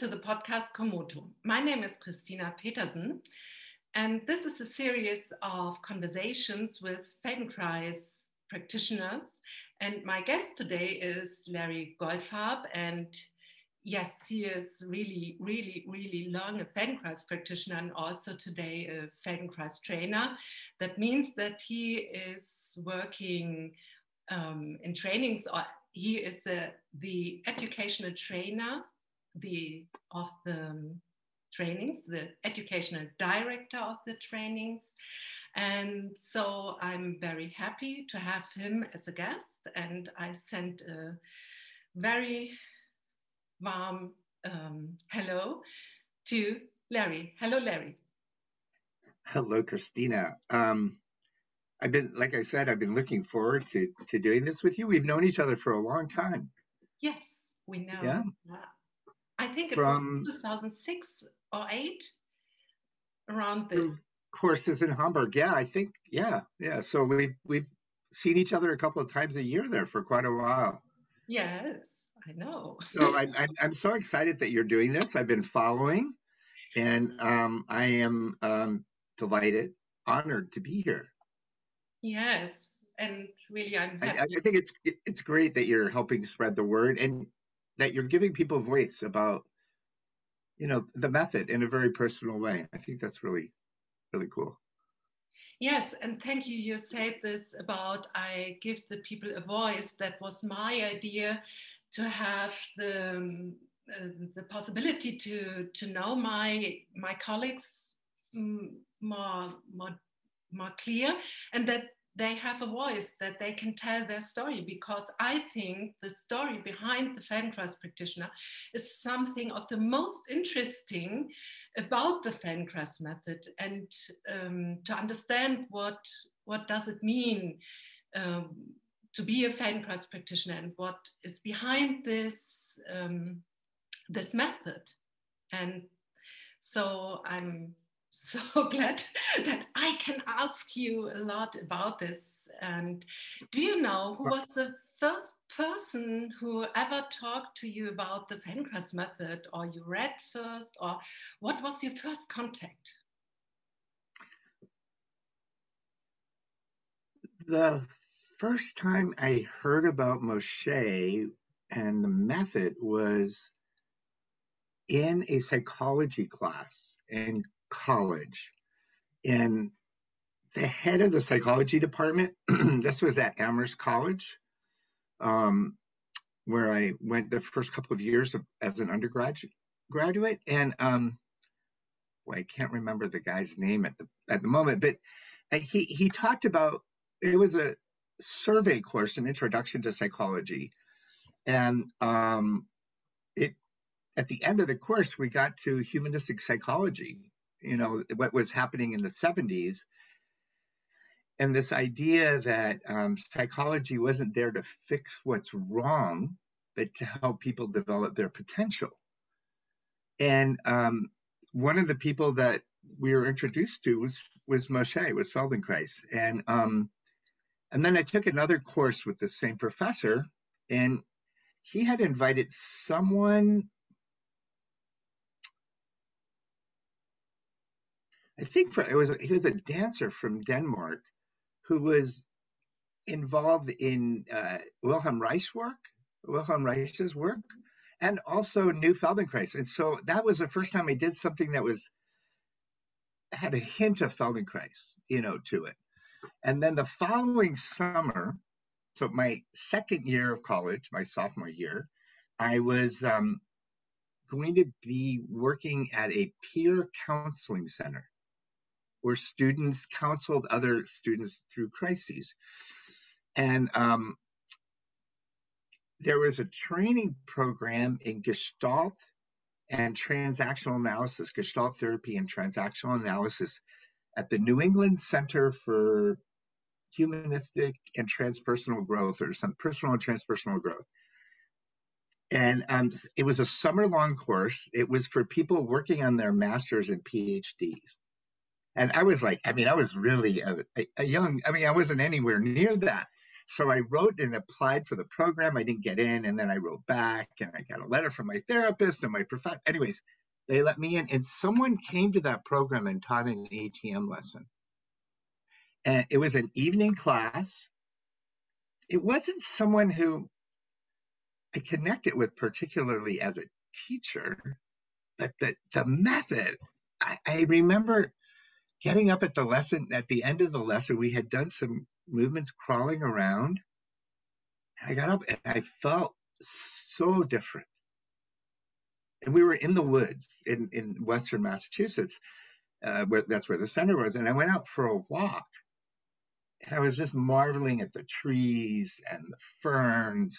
to the podcast Komoto. My name is Christina Petersen, and this is a series of conversations with Feldenkrais practitioners. And my guest today is Larry Goldfarb, and yes, he is really, really, really long a Feldenkrais practitioner and also today a Feldenkrais trainer. That means that he is working um, in trainings, or he is a, the educational trainer the of the um, trainings, the educational director of the trainings. And so I'm very happy to have him as a guest. And I sent a very warm um, hello to Larry. Hello, Larry. Hello, Christina. Um, I've been, like I said, I've been looking forward to to doing this with you. We've known each other for a long time. Yes, we know. Yeah. I think it From, was 2006 or 8 around this. Courses in Hamburg. Yeah, I think, yeah, yeah. So we've, we've seen each other a couple of times a year there for quite a while. Yes, I know. so I, I, I'm so excited that you're doing this. I've been following and um, I am um, delighted, honored to be here. Yes, and really, I'm. I, I, think it's it's great that you're helping spread the word, and that you're giving people voice about you know the method in a very personal way. I think that's really really cool. Yes and thank you. You said this about i give the people a voice. That was my idea to have the um, uh, the possibility to to know my my colleagues um, more more more clear and that they have a voice that they can tell their story because I think the story behind the Feldenkrais practitioner is something of the most interesting about the Feldenkrais method and um, to understand what, what does it mean um, to be a Feldenkrais practitioner and what is behind this, um, this method. And so I'm so glad that I can ask you a lot about this. And do you know who was the first person who ever talked to you about the Feldenkrais method, or you read first, or what was your first contact? The first time I heard about Moshe and the method was in a psychology class in college. And the head of the psychology department, this was at Amherst College, um, where I went the first couple of years of, as an undergraduate. Graduate and um, I can't remember the guy's name at the at the moment, but he he talked about it was a survey course, an introduction to psychology, and um, it at the end of the course we got to humanistic psychology, you know, what was happening in the 70s. And this idea that um, psychology wasn't there to fix what's wrong, but to help people develop their potential. And um, one of the people that we were introduced to was was Moshe, was Feldenkrais, and um, and then I took another course with the same professor, and he had invited someone I think for, it was he was a dancer from Denmark who was involved in uh, Wilhelm Reich's work, Wilhelm Reich's work, and also knew Feldenkrais. And so that was the first time I did something that was had a hint of Feldenkrais, you know, to it. And then the following summer, so my second year of college, my sophomore year, I was um, going to be working at a peer counseling center where students counseled other students through crises. And um, there was a training program in Gestalt and transactional analysis, Gestalt therapy and transactional analysis at the New England Center for Humanistic and Transpersonal Growth, or some personal and transpersonal growth. And um, it was a summer long course. It was for people working on their masters and PhDs. And I was like, I mean, I was really a, a, young, I mean, I wasn't anywhere near that. so I wrote and applied for the program. I didn't get in, and then I wrote back, and I got a letter from my therapist and my professor. Anyways, they let me in, and someone came to that program and taught an ATM lesson. And it was an evening class. It wasn't someone who I connected with particularly as a teacher, but the, the method, I, I remember getting up at the lesson, at the end of the lesson, we had done some movements crawling around. And I got up and I felt so different. And we were in the woods in, in Western Massachusetts, uh, where that's where the center was. And I went out for a walk. And I was just marveling at the trees and the ferns.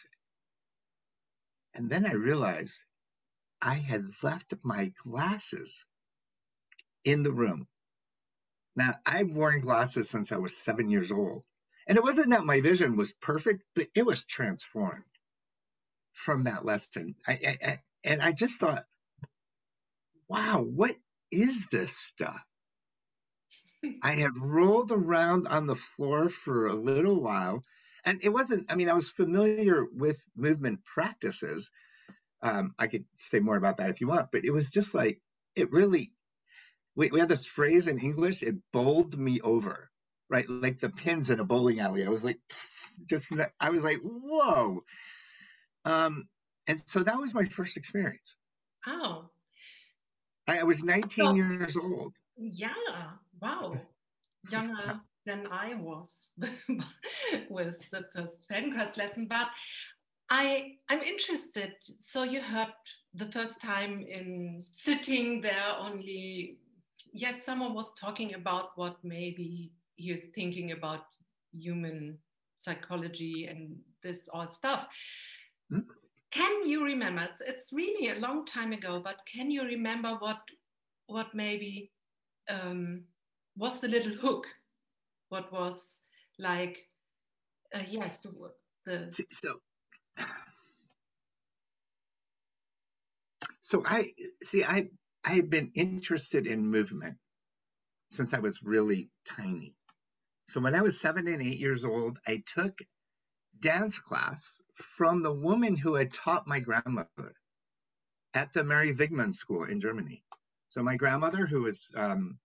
And then I realized I had left my glasses in the room. Now, I've worn glasses since I was seven years old. And it wasn't that my vision was perfect, but it was transformed from that lesson. I, I, I, and I just thought, wow, what is this stuff? I had rolled around on the floor for a little while. And it wasn't, I mean, I was familiar with movement practices. Um, I could say more about that if you want, but it was just like, it really, we, we have this phrase in English, it bowled me over, right? Like the pins in a bowling alley. I was like, just, I was like, whoa. Um, and so that was my first experience. Oh. I, I was 19 so, years old. Yeah. Wow. Younger than I was with the first Feldenkrais lesson. But I, I'm interested. So you heard the first time in sitting there only, yes, someone was talking about what maybe you're thinking about human psychology and this all stuff. Hmm? Can you remember? It's, it's, really a long time ago, but can you remember what what maybe um, was the little hook? What was like? Uh, yes, the so so I see. I I've been interested in movement since I was really tiny. So when I was seven and eight years old, I took dance class from the woman who had taught my grandmother at the Mary Wigman School in Germany. So my grandmother, who was um,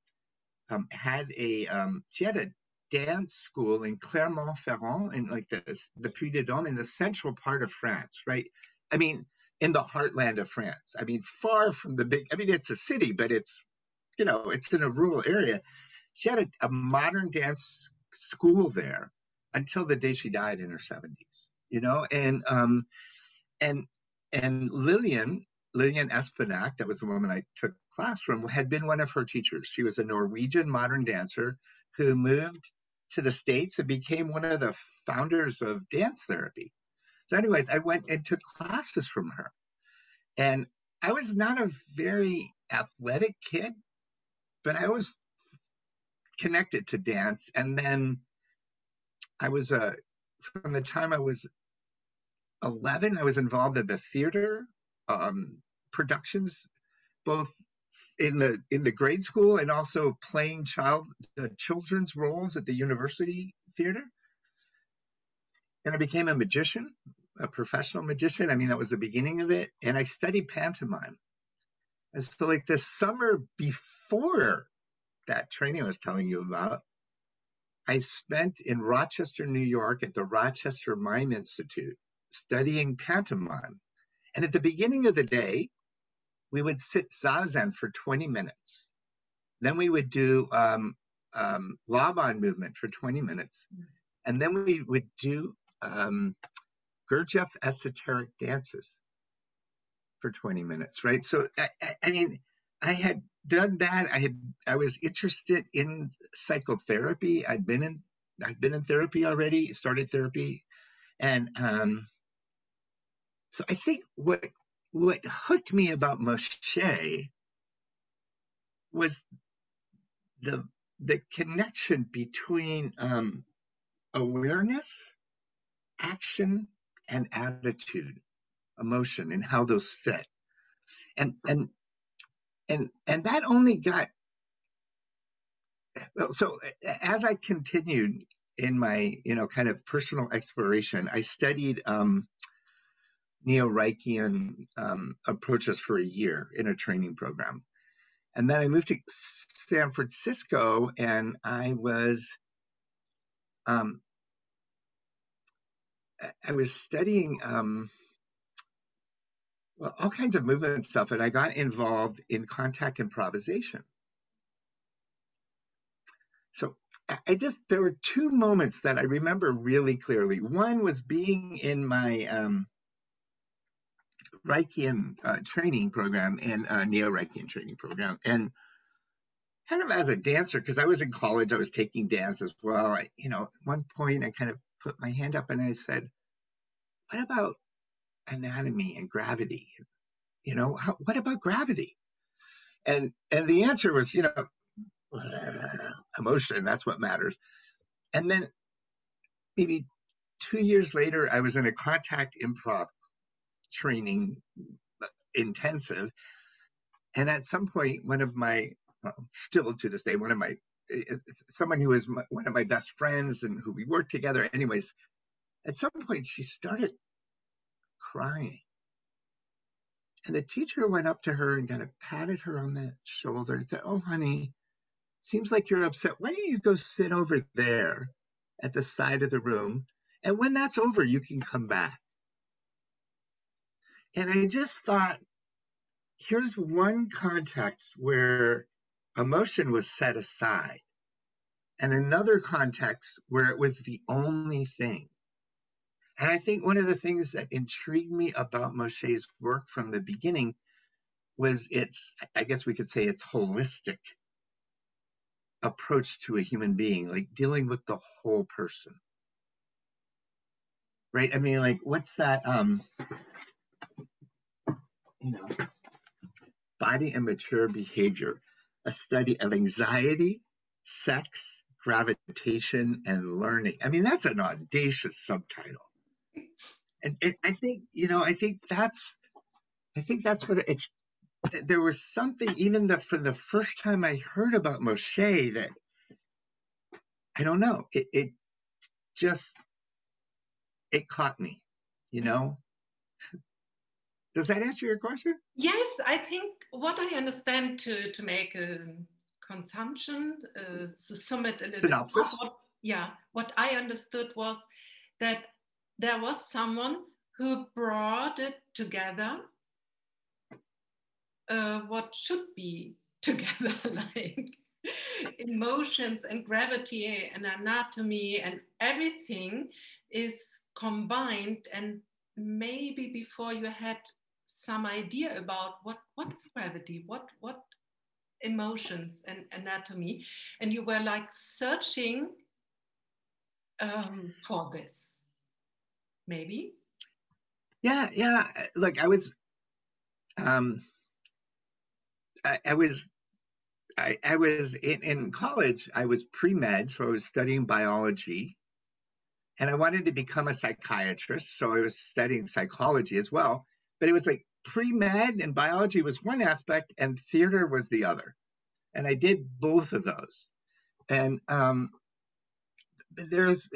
um, had a um, she had a dance school in Clermont-Ferrand in like the the Puy de Dôme in the central part of France, right? I mean, in the heartland of France. I mean, far from the big. I mean, it's a city, but it's you know, it's in a rural area. She had a, a modern dance school there until the day she died in her 70s you know, and um, and and Lillian Lillian Espenak, that was the woman I took class from, had been one of her teachers. She was a Norwegian modern dancer who moved to the States and became one of the founders of dance therapy. So, anyways, I went and took classes from her. And I was not a very athletic kid, but I was connected to dance. And then I was a from the time I was 11, I was involved in the theater um, productions, both in the in the grade school and also playing child uh, children's roles at the university theater. And I became a magician, a professional magician. I mean, that was the beginning of it. And I studied pantomime. And so, like the summer before that training I was telling you about, I spent in Rochester, New York at the Rochester Mime Institute studying pantomime. And at the beginning of the day, we would sit zazen for 20 minutes. Then we would do um, um, Laban movement for 20 minutes. And then we would do um, Gurdjieff esoteric dances for 20 minutes, right? So, I, I mean, I had done that. I had I was interested in psychotherapy. I'd been in I'd been in therapy already, started therapy, and um, so I think what what hooked me about Moshe was the the connection between um, awareness, action, and attitude, emotion, and how those fit. And and and and that only got so as I continued in my, you know, kind of personal exploration, I studied um, neo Reichian um, approaches for a year in a training program. And then I moved to San Francisco and I was um, I was studying um, well, all kinds of movement stuff, and I got involved in contact improvisation. So I just there were two moments that I remember really clearly. One was being in my um, Reichian uh, training program and uh, Neo Reichian training program, and kind of as a dancer because I was in college, I was taking dance as well. I, you know, at one point I kind of put my hand up and I said, "What about anatomy and gravity? You know, how, what about gravity?" And and the answer was, you know, emotion. That's what matters. And then maybe two years later, I was in a contact improv training uh, intensive. And at some point, one of my, well, still to this day, one of my, someone who was my, one of my best friends and who we worked together, anyways, at some point she started crying. And the teacher went up to her and kind of patted her on the shoulder and said, Oh, honey, seems like you're upset. Why don't you go sit over there at the side of the room? And when that's over, you can come back. And I just thought, here's one context where emotion was set aside, and another context where it was the only thing. And I think one of the things that intrigued me about Moshe's work from the beginning was its, I guess we could say, its holistic approach to a human being, like dealing with the whole person. Right? I mean, like, what's that? Um, you know, body and mature behavior, a study of anxiety, sex, gravitation, and learning. I mean, that's an audacious subtitle. And, and I think, you know, I think that's, I think that's what it's there was something even the, for the first time I heard about Moshe that I don't know it, it just it caught me you know does that answer your question yes I think what I understand to to make a consumption uh, to sum it a little Synopsis. bit what, yeah what I understood was that there was someone who brought it together uh, what should be together, like emotions and gravity and anatomy and everything is combined and maybe before you had some idea about what what is gravity what what emotions and anatomy and you were like searching um, for this maybe yeah yeah look i was um I, I was I, I, was in, in college, I was pre med, so I was studying biology. And I wanted to become a psychiatrist, so I was studying psychology as well. But it was like pre med and biology was one aspect, and theater was the other. And I did both of those. And um, there's,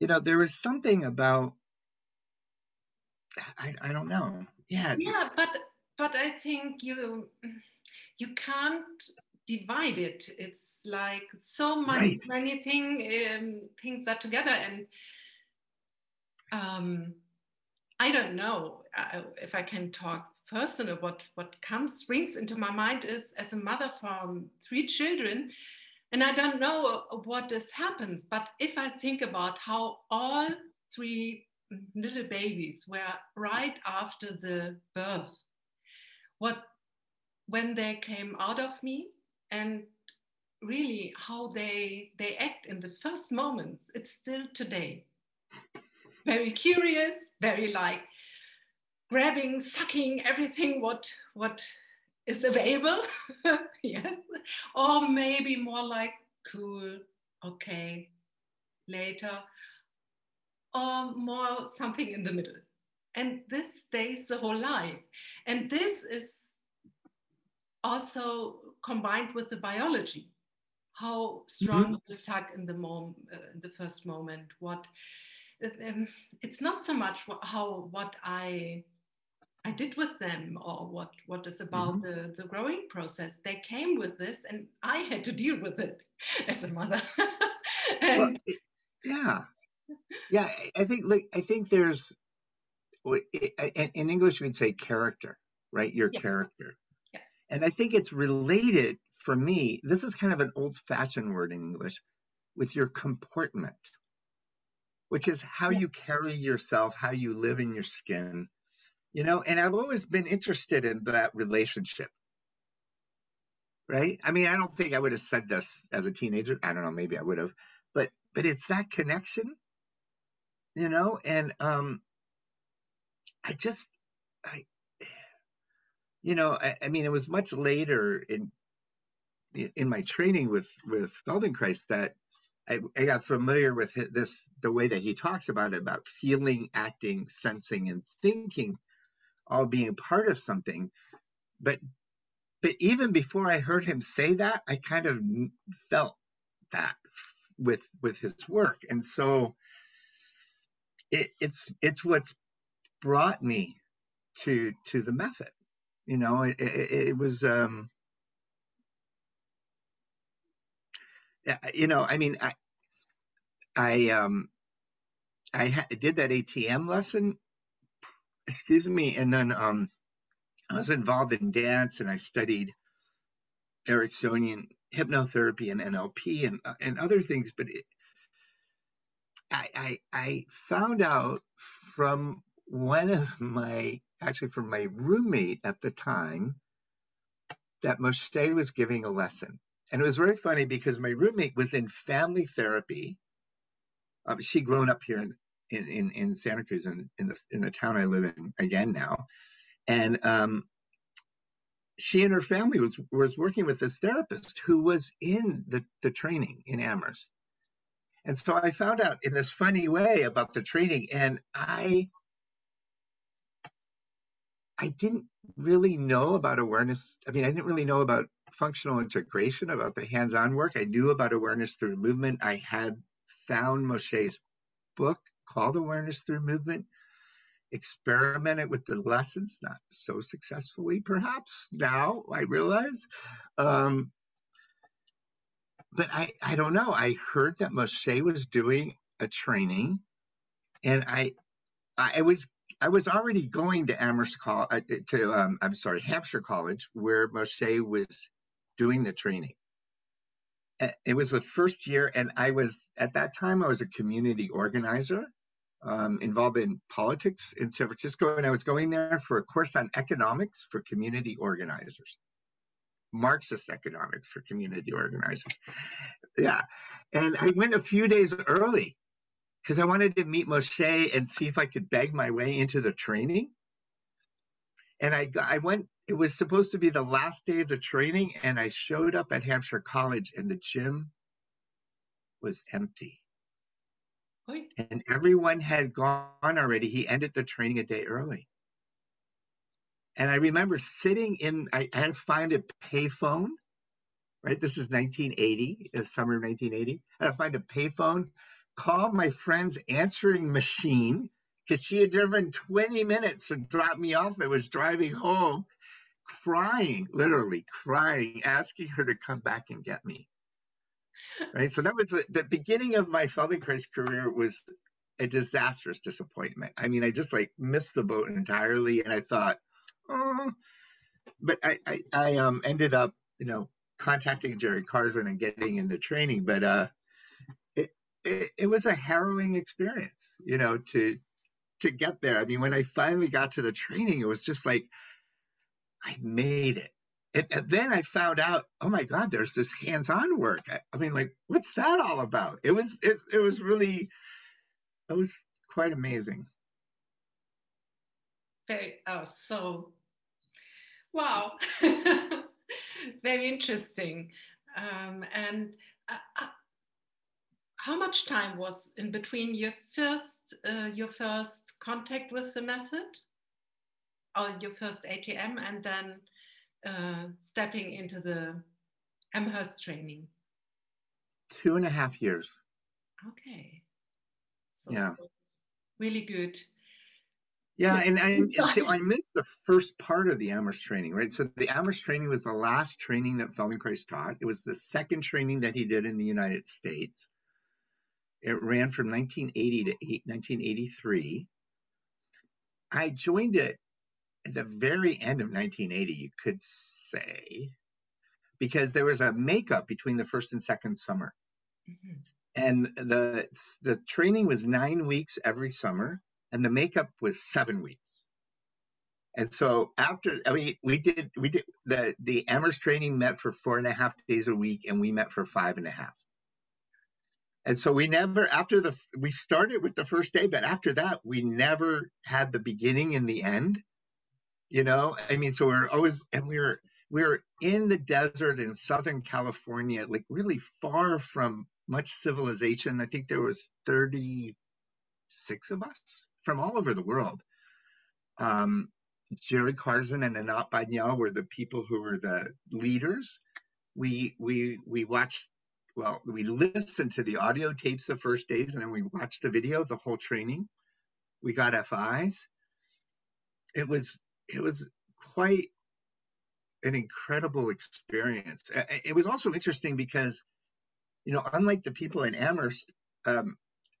you know, there was something about, I, I don't know. Yeah. Yeah, but but I think you you can't divide it. It's like so many right. many thing um, things are together, and um, I don't know uh, if I can talk personal. What what comes springs into my mind is as a mother from three children. And I don't know what this happens, but if I think about how all three little babies were right after the birth what when they came out of me and really how they they act in the first moments it's still today very curious very like grabbing sucking everything what what is available yes or maybe more like cool okay later or more something in the middle and this stays the whole life. And this is also combined with the biology, how strong mm-hmm. the suck in the mom, uh, the first moment. What it's not so much how what I I did with them or what what is about mm-hmm. the the growing process. They came with this, and I had to deal with it as a mother. and, well, yeah, yeah. I think like I think there's in English we'd say character, right? Your yes. character. Yes. And I think it's related for me. This is kind of an old-fashioned word in English with your comportment, which is how you carry yourself, how you live in your skin, you know. And I've always been interested in that relationship. Right? I mean, I don't think I would have said this as a teenager. I don't know, maybe I would have, but but it's that connection, you know, and um I just, I, you know, I, I mean, it was much later in in my training with with Feldenkrais that I, I, got familiar with this the way that he talks about it about feeling, acting, sensing, and thinking, all being part of something. But but even before I heard him say that, I kind of felt that with with his work, and so it, it's it's what's brought me to to the method. You know, it, it, it was. Um, you know, I mean, I, I, um, I ha- did that ATM lesson, excuse me, and then um, I was involved in dance and I studied Ericksonian hypnotherapy and NLP and uh, and other things. But it, I, I I found out from one of my, actually from my roommate at the time, that Moshe was giving a lesson. And it was very funny because my roommate was in family therapy. Um, she'd grown up here in, in, in Santa Cruz, in, in, the, in the town I live in again now. And um, she and her family was, was working with this therapist who was in the, the training in Amherst. And so I found out in this funny way about the training, and I I didn't really know about awareness. I mean, I didn't really know about functional integration, about the hands on work. I knew about awareness through movement. I had found Moshe's book called Awareness Through Movement, experimented with the lessons, not so successfully, perhaps now I realize. Um, but I, I don't know. I heard that Moshe was doing a training, and I, I was I was already going to Amherst College, uh, to um, I'm sorry, Hampshire College, where Moshe was doing the training. It was the first year, and I was at that time I was a community organizer um, involved in politics in San Francisco, and I was going there for a course on economics for community organizers, Marxist economics for community organizers. Yeah, and I went a few days early because I wanted to meet Moshe and see if I could beg my way into the training. And I I went. It was supposed to be the last day of the training, and I showed up at Hampshire College, and the gym was empty. And everyone had gone already. He ended the training a day early. And I remember sitting in, I, I had to find a payphone, right? This is 1980, the uh, summer of 1980. I had to find a payphone call my friend's answering machine because she had driven 20 minutes to drop me off. I was driving home, crying, literally crying, asking her to come back and get me. Right. So that was the, the beginning of my Feldenkrais career was a disastrous disappointment. I mean, I just like missed the boat entirely, and I thought, oh, but I I, I um ended up you know contacting Jerry Karzen and getting into training, but uh it, it was a harrowing experience, you know, to to get there. I mean, when I finally got to the training, it was just like I made it. And, and then I found out, oh my God, there's this hands-on work. I, I, mean, like, what's that all about? It was it, it was really it was quite amazing. Very oh so wow. Very interesting. Um, and uh, how much time was in between your first uh, your first contact with the method or your first ATM and then uh, stepping into the Amherst training? two and a half years. Okay. So yeah. Really good. Yeah, and I, so I missed the first part of the Amherst training, right? So the Amherst training was the last training that Feldenkrais taught. It was the second training that he did in the United States. It ran from 1980 to 1983. I joined it at the very end of 1980, you could say, because there was a makeup between the first and second summer. Mm-hmm. And the the training was nine weeks every summer, and the makeup was seven weeks. And so after, I mean, we did we did the the Amherst training met for four and a half days a week, and we met for five and a half. And so we never after the we started with the first day, but after that we never had the beginning and the end. You know, I mean, so we're always and we were we were in the desert in Southern California, like really far from much civilization. I think there was 36 of us from all over the world. Um, Jerry Karzen and Anat Baniel were the people who were the leaders. We we we watched well, we listened to the audio tapes the first days and then we watched the video, the whole training. We got FIs. It was it was quite an incredible experience. It was also interesting because, you know, unlike the people in Amherst, um,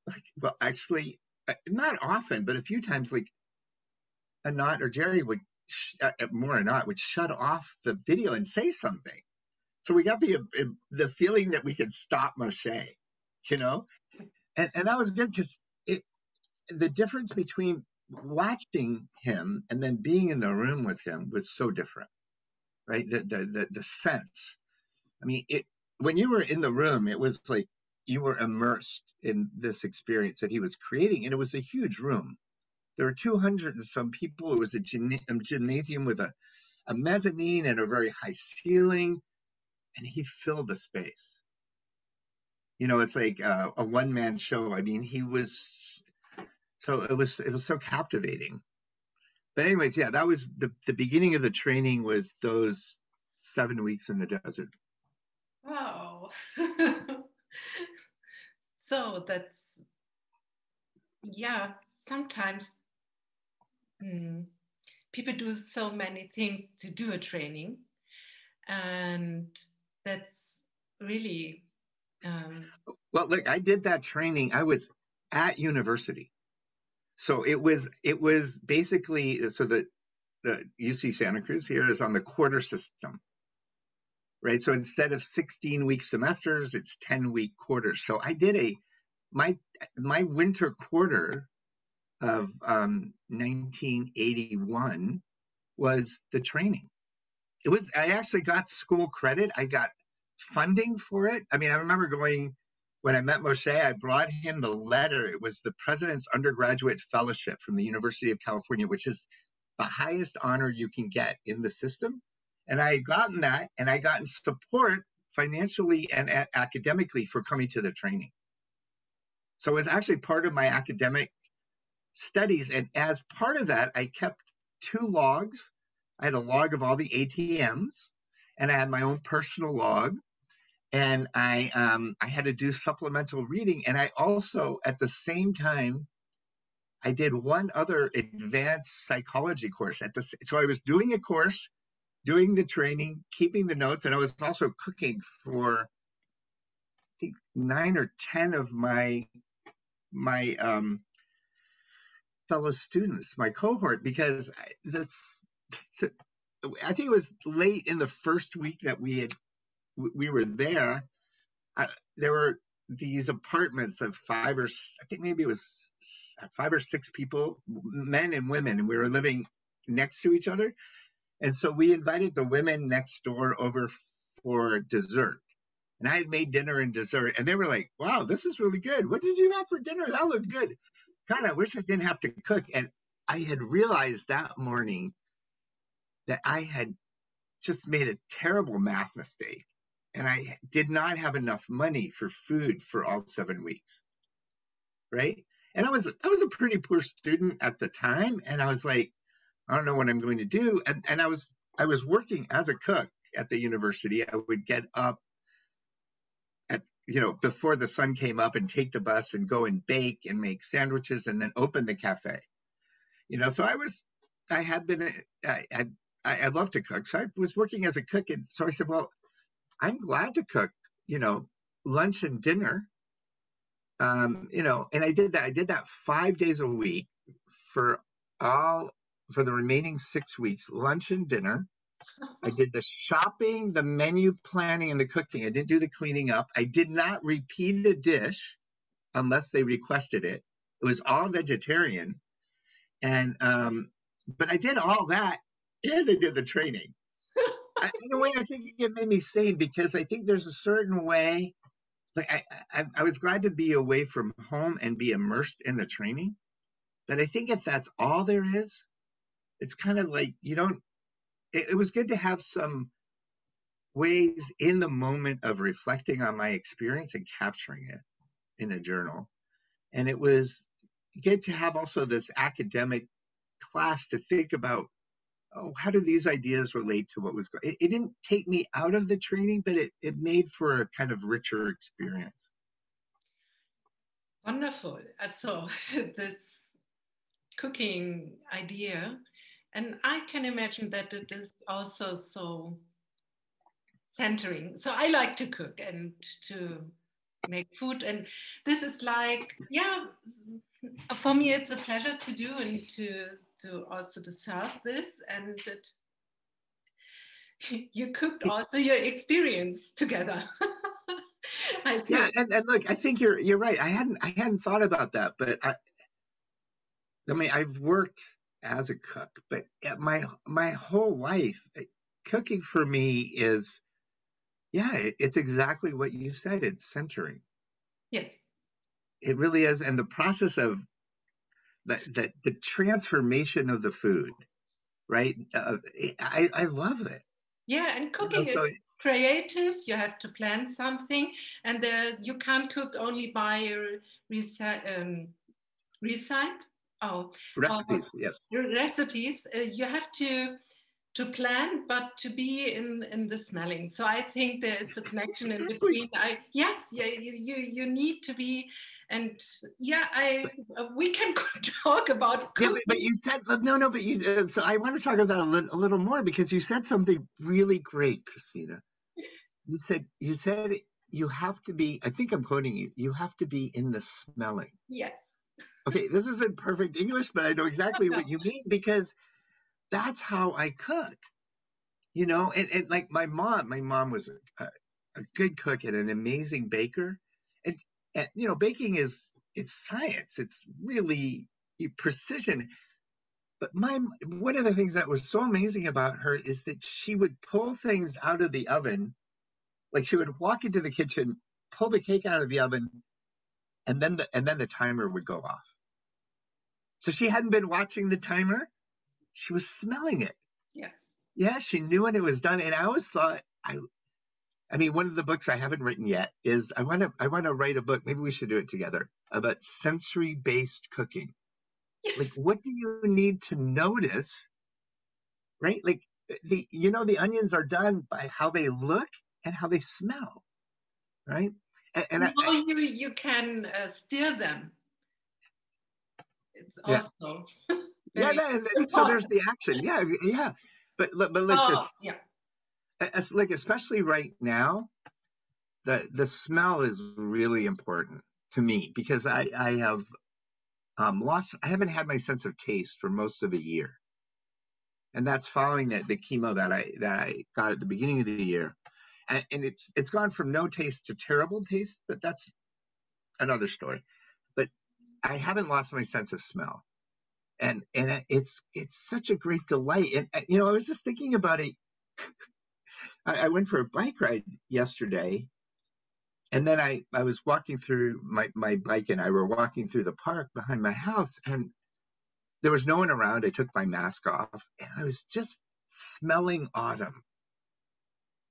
like, well, actually, uh, not often, but a few times, like Anat or Jerry would, uh, more or not, would shut off the video and say something. So we got the uh, the feeling that we could stop Moshe, you know, and and that was good because it the difference between watching him and then being in the room with him was so different, right? The the the, the sense. I mean, it when you were in the room, it was like you were immersed in this experience that he was creating, and it was a huge room. There were 200 and some people. It was a, gymna- a gymnasium with a, a mezzanine and a very high ceiling and he filled the space. You know, it's like uh, a one man show. I mean, he was so it was it was so captivating. But anyways, yeah, that was the the beginning of the training was those seven weeks in the desert. Wow. so that's yeah. Sometimes mm, people do so many things to do a training, and that's really um, well look i did that training i was at university so it was it was basically so the the uc santa cruz here is on the quarter system right so instead of 16 week semesters it's 10 week quarters so i did a my my winter quarter of um, 1981 was the training it was I actually got school credit. I got funding for it. I mean, I remember going when I met Moshe, I brought him the letter. It was the President's Undergraduate Fellowship from the University of California, which is the highest honor you can get in the system. And I had gotten that, and I gotten support financially and a- academically for coming to the training. So it was actually part of my academic studies. And as part of that, I kept two logs I had a log of all the ATMs, and I had my own personal log. And I um, I had to do supplemental reading, and I also at the same time I did one other advanced psychology course at the so I was doing a course, doing the training, keeping the notes, and I was also cooking for I think nine or ten of my my um, fellow students, my cohort, because that's I think it was late in the first week that we had we were there. There were these apartments of five or I think maybe it was five or six people, men and women, and we were living next to each other. And so we invited the women next door over for dessert. And I had made dinner and dessert, and they were like, "Wow, this is really good. What did you have for dinner? That looked good." God, I wish I didn't have to cook. And I had realized that morning that I had just made a terrible math mistake and I did not have enough money for food for all seven weeks. Right. And I was I was a pretty poor student at the time. And I was like, I don't know what I'm going to do. And and I was I was working as a cook at the university. I would get up at you know, before the sun came up and take the bus and go and bake and make sandwiches and then open the cafe. You know, so I was, I had been, I, I, I love to cook. So I was working as a cook. And so I said, well, I'm glad to cook, you know, lunch and dinner. Um, you know, and I did that. I did that five days a week for all, for the remaining six weeks, lunch and dinner. I did the shopping, the menu planning, and the cooking. I didn't do the cleaning up. I did not repeat a dish unless they requested it. It was all vegetarian. And, um, but I did all that and I did the training. I, in a way, I think it made me sane because I think there's a certain way. Like I, I, I was glad to be away from home and be immersed in the training. But I think if that's all there is, it's kind of like you don't it, it was good to have some ways in the moment of reflecting on my experience and capturing it in a journal. And it was good to have also this academic class to think about oh, how do these ideas relate to what was going it, it didn't take me out of the training, but it, it made for a kind of richer experience. Wonderful. Uh, so this cooking idea and I can imagine that it is also so centering. So I like to cook and to make food. And this is like, yeah, for me, it's a pleasure to do and to, to also to serve this. And that you cooked also your experience together. yeah, and, and look, I think you're you're right. I hadn't I hadn't thought about that, but I I mean I've worked as a cook, but my my whole life, cooking for me is, yeah, it's exactly what you said. It's centering. Yes. It really is, and the process of the the, the transformation of the food, right? Uh, I I love it. Yeah, and cooking you know, so, is creative. You have to plan something, and uh, you can't cook only by recite. Um, recite Oh, recipes, uh, yes. Recipes. Uh, you have to to plan, but to be in in the smelling. So I think there is a connection in between. I yes, yeah, you you, need to be, and yeah, I uh, we can talk about. Yeah, but, you said no, no, but you. Uh, so I want to talk about that a little, a little more because you said something really great, Christina. You said you said you have to be. I think I'm quoting you. You have to be in the smelling. Yes okay, this isn't perfect English, but I know exactly what you mean because that's how I cook. You know, and, and like my mom, my mom was a, a good cook and an amazing baker. And, and, you know, baking is, it's science. It's really precision. But my, one of the things that was so amazing about her is that she would pull things out of the oven. Like she would walk into the kitchen, pull the cake out of the oven, and then the, and then the timer would go off. So she hadn't been watching the timer. She was smelling it. Yes. Yeah, she knew when it was done. And I always thought I I mean, one of the books I haven't written yet is I want to I want to write a book. Maybe we should do it together about sensory based cooking. Yes. Like, what do you need to notice? Right? Like the you know the onions are done by how they look and how they smell. Right? And, and I, you you can uh, steer them it's also yeah. yeah so there's the action. Yeah, yeah. But but like oh, this, yeah. As, like especially right now, the the smell is really important to me because I I have um, lost. I haven't had my sense of taste for most of a year, and that's following that the chemo that I that I got at the beginning of the year, and, and it's it's gone from no taste to terrible taste. But that's another story. But I haven't lost my sense of smell, and and it's it's such a great delight. And you know, I was just thinking about it. I, I went for a bike ride yesterday, and then I I was walking through my my bike and I were walking through the park behind my house, and there was no one around. I took my mask off, and I was just smelling autumn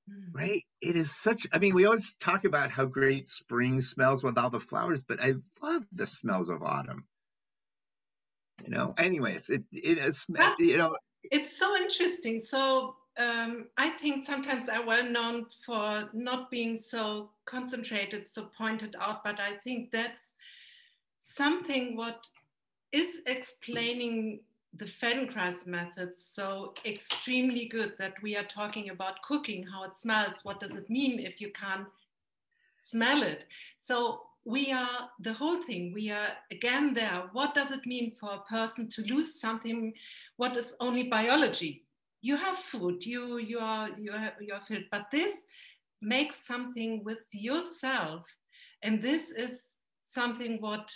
Mm. right? It is such, I mean, we always talk about how great spring smells with all the flowers, but I love the smells of autumn. You know, anyways, it, it is, you know. It's so interesting. So, um, I think sometimes I'm well known for not being so concentrated, so pointed out, but I think that's something what is explaining the Feldenkrais method so extremely good that we are talking about cooking, how it smells, what does it mean if you can't smell it? So we are the whole thing, we are again there. What does it mean for a person to lose something what is only biology? You have food, you you are you are you are filled, but this makes something with yourself, and this is something what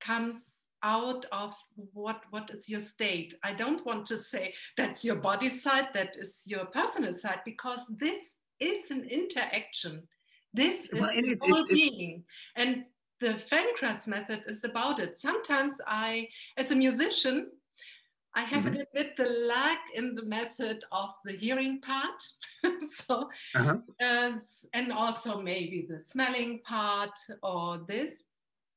comes out of what what is your state i don't want to say that's your body side that is your personal side because this is an interaction this is well, it, whole it, being and the Feldenkrais method is about it sometimes i as a musician I have mm-hmm. a bit the lack in the method of the hearing part. so, uh-huh. as, and also maybe the smelling part or this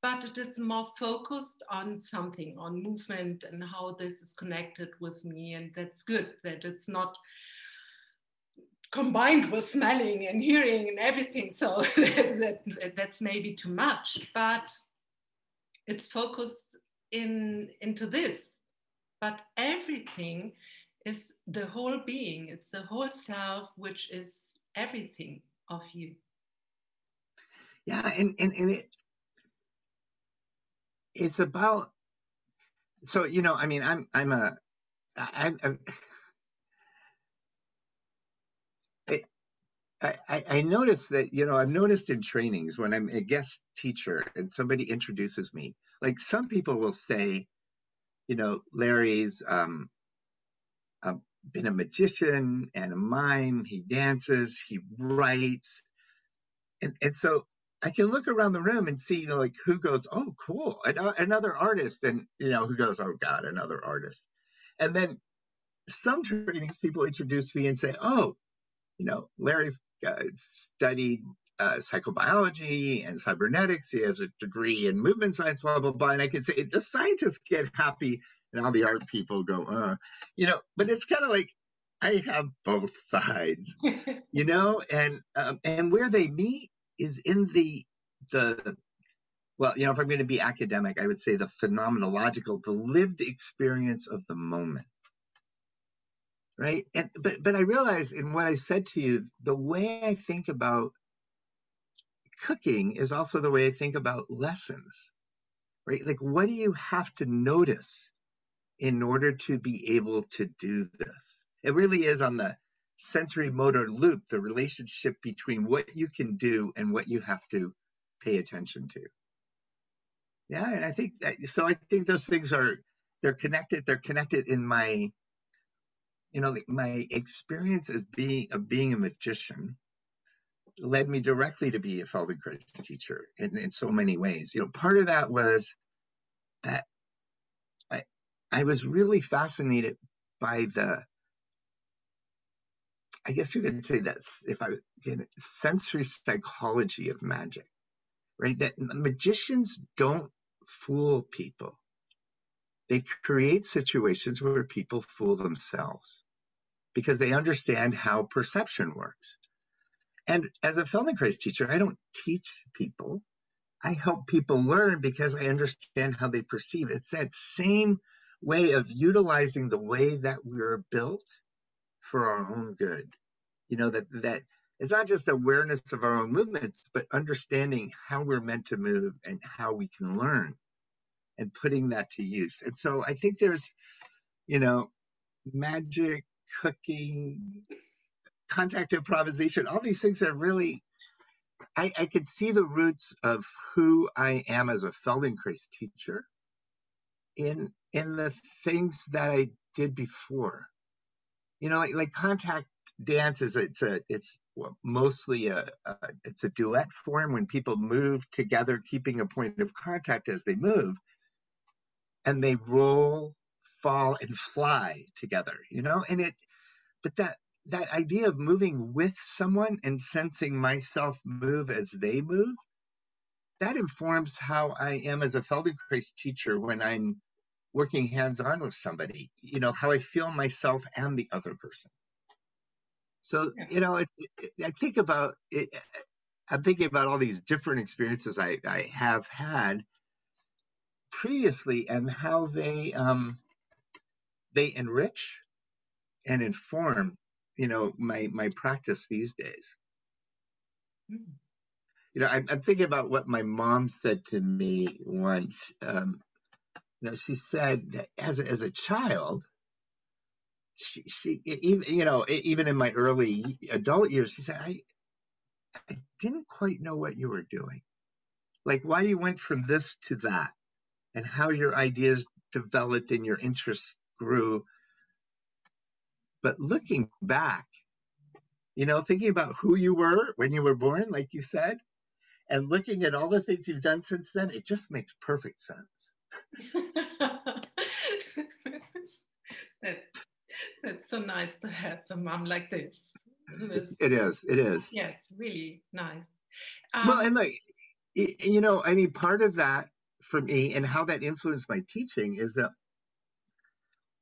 but it is more focused on something, on movement and how this is connected with me. And that's good that it's not combined with smelling and hearing and everything. So that, that, that's maybe too much, but it's focused in into this. But everything is the whole being, it's the whole self, which is everything of you. Yeah, and, and, and it it's about so you know i mean i'm i'm a I'm, I, I, noticed that you know I've noticed in trainings when I'm a guest teacher and somebody introduces me, like some people will say, you know, Larry's um, been a magician and a mime. He dances, he writes, and and so I can look around the room and see, you know, like who goes, oh, cool, another artist, and you know, who goes, oh God, another artist. And then some trainings people introduce me and say, oh, you know, Larry's studied uh, psychobiology and cybernetics. He has a degree in movement science, blah blah blah. And I can say the scientists get happy, and all the art people go, uh, you know. But it's kind of like I have both sides, you know, and um, and where they meet is in the the well, you know, if I'm going to be academic, I would say the phenomenological, the lived experience of the moment. Right. And but but I realize in what I said to you, the way I think about cooking is also the way I think about lessons. Right? Like what do you have to notice in order to be able to do this? It really is on the sensory motor loop, the relationship between what you can do and what you have to pay attention to. Yeah, and I think that, so. I think those things are they're connected. They're connected in my, you know, my experience as being of being a magician led me directly to be a Feldenkrais teacher in, in so many ways. You know, part of that was that I I was really fascinated by the I guess you could say that if I get sensory psychology of magic, right? That magicians don't fool people. They create situations where people fool themselves because they understand how perception works. And as a Feldenkrais teacher, I don't teach people. I help people learn because I understand how they perceive. It's that same way of utilizing the way that we're built for our own good. You know, that that it's not just awareness of our own movements, but understanding how we're meant to move and how we can learn and putting that to use. And so I think there's, you know, magic, cooking, contact improvisation, all these things that really I, I could see the roots of who I am as a Feldenkrais teacher in in the things that I did before. You know, like, like contact dance is it's a it's mostly a, a, it's a duet form when people move together keeping a point of contact as they move and they roll fall and fly together you know and it but that that idea of moving with someone and sensing myself move as they move that informs how i am as a feldenkrais teacher when i'm working hands on with somebody you know how i feel myself and the other person So you know, it, it, I think about it. I'm thinking about all these different experiences I, I have had previously and how they um, they enrich and inform you know my my practice these days. Mm. You know, I'm, I'm, thinking about what my mom said to me once. Um, you know, she said that as a, as a child, she, she even you know even in my early adult years, she said I I didn't quite know what you were doing, like why you went from this to that, and how your ideas developed and your interests grew. But looking back, you know, thinking about who you were when you were born, like you said, and looking at all the things you've done since then, it just makes perfect sense. that's, that's so nice to have a mom like this. it is. It is. Yes, really nice. Um, well, and like, you know, I mean, part of that for me and how that influenced my teaching is that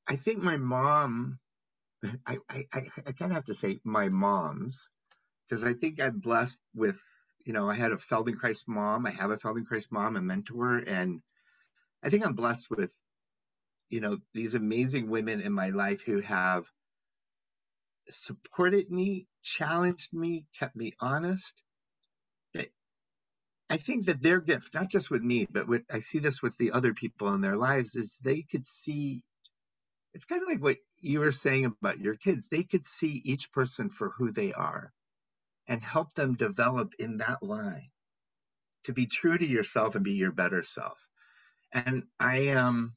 I think my mom, I, I, I, kind of have to say my moms, because I think I'm blessed with you know, I had a Feldenkrais mom. I have a Feldenkrais mom, a mentor, and I think I'm blessed with, you know, these amazing women in my life who have supported me, challenged me, kept me honest. I think that their gift, not just with me, but with I see this with the other people in their lives, is they could see. It's kind of like what you were saying about your kids. They could see each person for who they are and help them develop in that line to be true to yourself and be your better self. And I um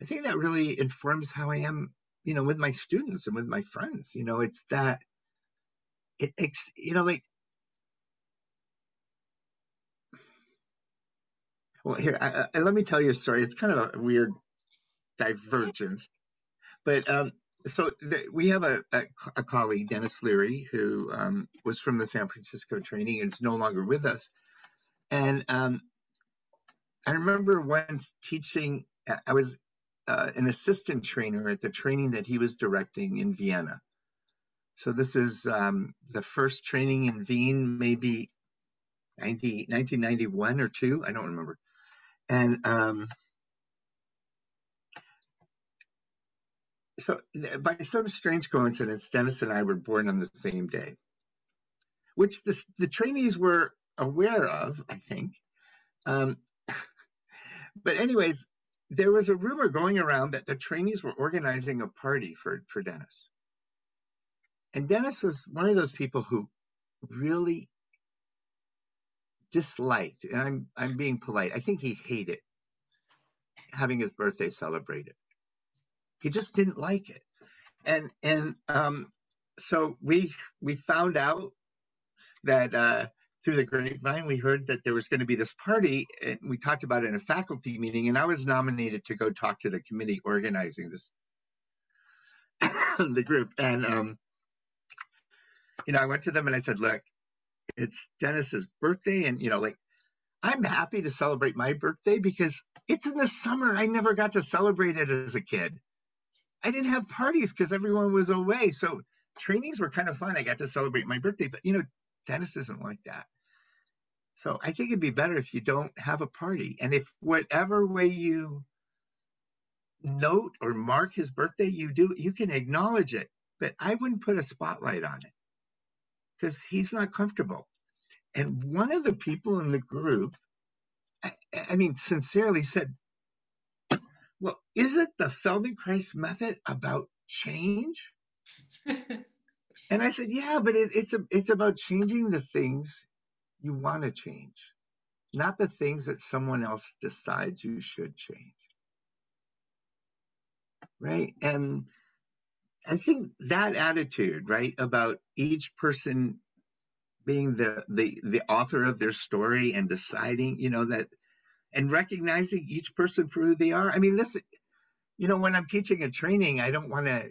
I think that really informs how I am, you know, with my students and with my friends. You know, it's that it takes, you know, like well here I, I, let me tell you a story it's kind of a weird divergence but um, so the, we have a, a, a, colleague, Dennis Leri, who um, was from the San Francisco training and is no longer with us. And um, I remember once teaching, I was uh, an assistant trainer at the training that he was directing in Vienna. So this is um, the first training in Wien, maybe 90, 1991 or two, I don't remember. And um, so by some strange coincidence, Dennis and I were born on the same day, which the, the trainees were aware of, I think. Um, but anyways, there was a rumor going around that the trainees were organizing a party for, for Dennis. And Dennis was one of those people who really disliked, and I'm I'm being polite, I think he hated having his birthday celebrated. He just didn't like it. And and um, so we we found out that uh, through the grapevine we heard that there was going to be this party, and we talked about it in a faculty meeting. And I was nominated to go talk to the committee organizing this the group. And um, you know, I went to them and I said, "Look, it's Dennis's birthday, and you know, like." I'm happy to celebrate my birthday because it's in the summer. I never got to celebrate it as a kid. I didn't have parties because everyone was away. So trainings were kind of fun. I got to celebrate my birthday, but you know, Dennis isn't like that. So I think it'd be better if you don't have a party. And if whatever way you note or mark his birthday, you do, you can acknowledge it. But I wouldn't put a spotlight on it because he's not comfortable. And one of the people in the group, I, I mean, sincerely said, well, isn't the Feldenkrais method about change? and I said, yeah, but it, it's a, it's about changing the things you want to change, not the things that someone else decides you should change. Right? And I think that attitude, right, about each person being the the the author of their story and deciding, you know, that and recognizing each person for who they are. I mean, this, you know, when I'm teaching a training, I don't want to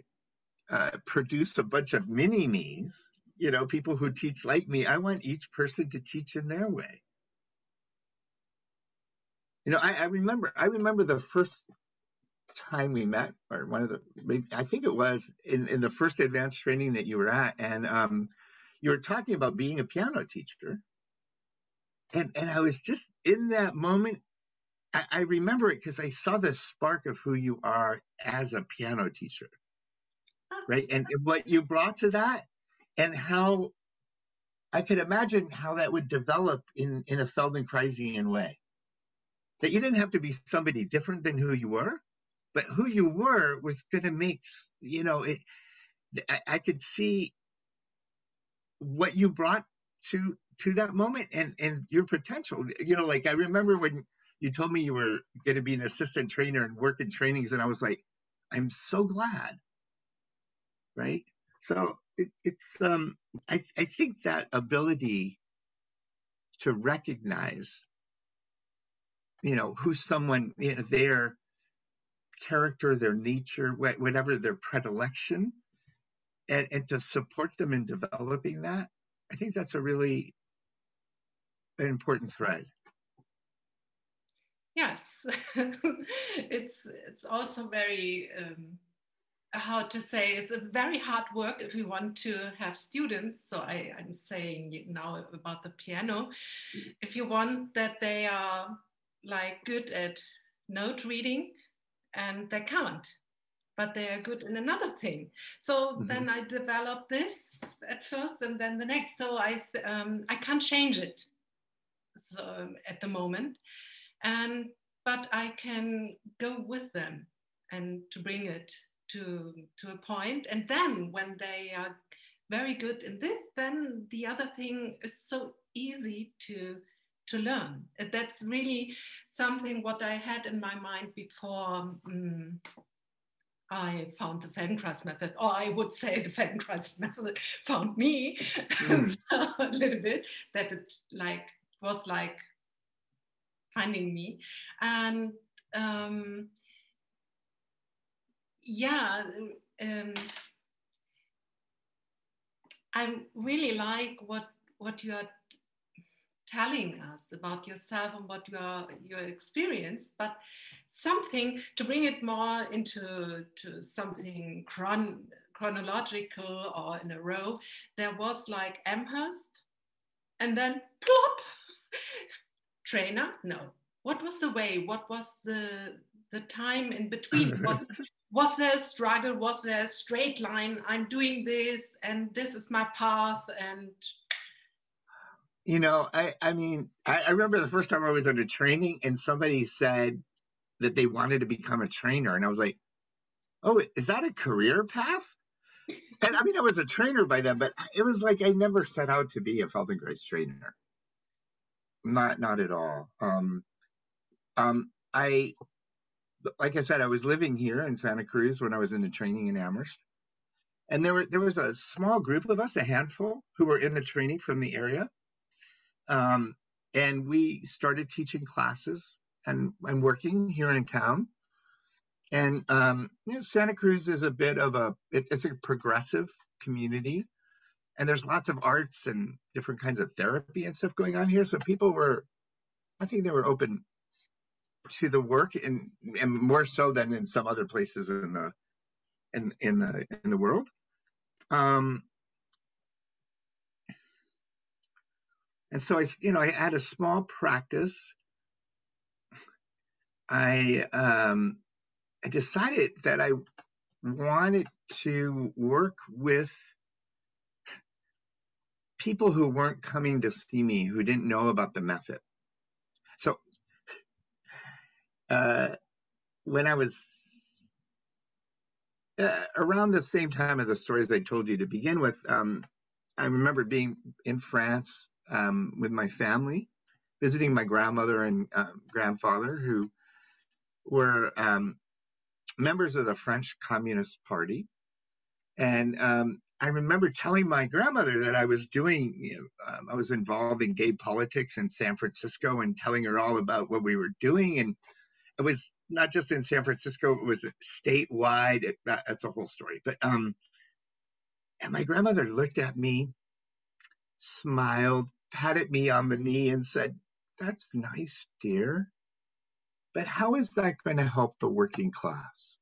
uh, produce a bunch of mini me's, you know, people who teach like me. I want each person to teach in their way. You know, I, I remember, I remember the first time we met, or one of the, maybe, I think it was in, in the first advanced training that you were at, and um, you were talking about being a piano teacher. And, and I was just in that moment, I, I remember it because I saw the spark of who you are as a piano teacher, right? And, and what you brought to that, and how I could imagine how that would develop in, in a Feldenkraisian way. That you didn't have to be somebody different than who you were, but who you were was going to make, you know, it, I, I could see what you brought to to that moment and and your potential. You know like i remember when you told me you were going to be an assistant trainer and work in trainings and i was like i'm so glad. Right? So it, it's um i i think that ability to recognize you know who someone you know their character their nature whatever their predilection and, and to support them in developing that, I think that's a really an important thread. Yes, it's it's also very um, how to say it's a very hard work if you want to have students. So I, I'm saying now about the piano, if you want that they are like good at note reading and they can't but they are good in another thing. So mm-hmm. then I develop this at first, and then the next. So I um, I can't change it. So um, at the moment, and but I can go with them and to bring it to to a point, and then when they are very good in this, then the other thing is so easy to to learn. That's really something what I had in my mind before. Um, I found the Feldenkrais method, or I would say the Feldenkrais method found me mm. so a little bit, that it like was like finding me. And um, yeah, um, I really like what what you are telling us about yourself and what you are your experience but something to bring it more into to something chron chronological or in a row there was like amherst and then plop trainer no. What was the way? What was the the time in between? Was was there a struggle? Was there a straight line? I'm doing this and this is my path and you know, I, I mean, I, I remember the first time I was under training and somebody said that they wanted to become a trainer. And I was like, oh, is that a career path? And I mean, I was a trainer by then, but it was like I never set out to be a Feldenkrais trainer. Not, not at all. Um, um, I, like I said, I was living here in Santa Cruz when I was in the training in Amherst, and there were there was a small group of us, a handful, who were in the training from the area, um, and we started teaching classes and, and working here in town. And um, you know, Santa Cruz is a bit of a it, it's a progressive community, and there's lots of arts and different kinds of therapy and stuff going on here. So people were, I think they were open to the work, and and more so than in some other places in the in in the in the world. Um, And so I, you know, I had a small practice. I um, I decided that I wanted to work with people who weren't coming to see me, who didn't know about the method. So uh, when I was uh, around the same time of the stories I told you to begin with, um, I remember being in France um, with my family, visiting my grandmother and uh, grandfather, who were um, members of the French Communist Party. And um, I remember telling my grandmother that I was doing, you know, um, I was involved in gay politics in San Francisco and telling her all about what we were doing. And it was not just in San Francisco, it was statewide. It, that, that's a whole story. But, um, and my grandmother looked at me, smiled, patted me on the knee and said, That's nice, dear. but how is that going to help the working class?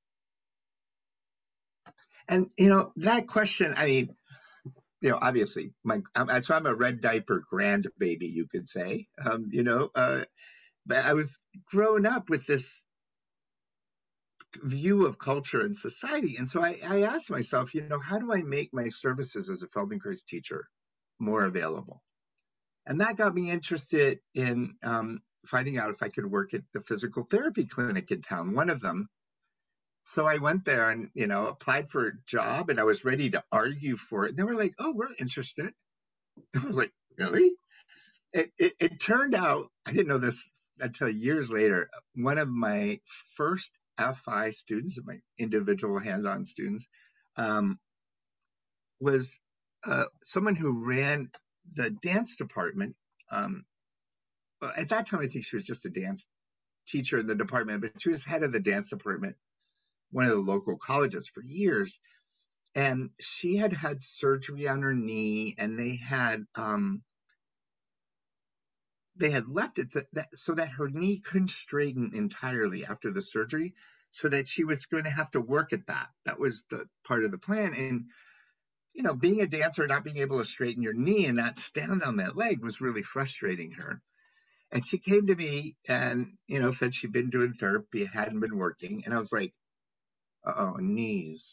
And you know that question. I mean, you know, obviously, my I'm, so I'm a red diaper grandbaby, you could say. Um, you know, uh, but I was growing up with this view of culture and society, and so I, I asked myself, you know, how do I make my services as a Feldenkrais teacher more available? And that got me interested in um, finding out if I could work at the physical therapy clinic in town, one of them. So I went there and, you know, applied for a job and I was ready to argue for it. And they were like, oh, we're interested. I was like, really? It, it, it turned out, I didn't know this until years later, one of my first FI students, my individual hands on students, um, was uh, someone who ran the dance department um, at that time, I think she was just a dance teacher in the department, but she was head of the dance department, one of the local colleges for years. And she had had surgery on her knee, and they had um, they had left it that, so that her knee couldn't straighten entirely after the surgery, so that she was going to have to work at that. That was the part of the plan. And you know, being a dancer, not being able to straighten your knee and not stand on that leg was really frustrating her. And she came to me and, you know, said she'd been doing therapy, it hadn't been working. And I was like, oh, knees.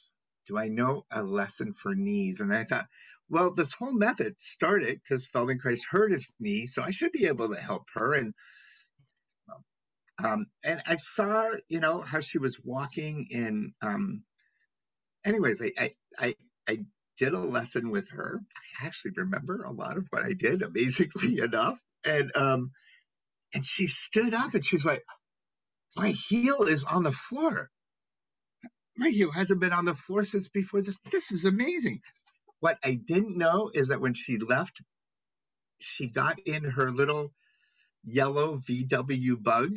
Do I know a lesson for knees? And I thought, well, this whole method started because Feldenkrais hurt his knee, so I should be able to help her. And um, and I saw, you know, how she was walking in. Um, anyways, I, I, I, I did a lesson with her. I actually remember a lot of what I did, amazingly enough. And um, and she stood up and she's like, My heel is on the floor. My heel hasn't been on the floor since before this. This is amazing. What I didn't know is that when she left, she got in her little yellow VW bug,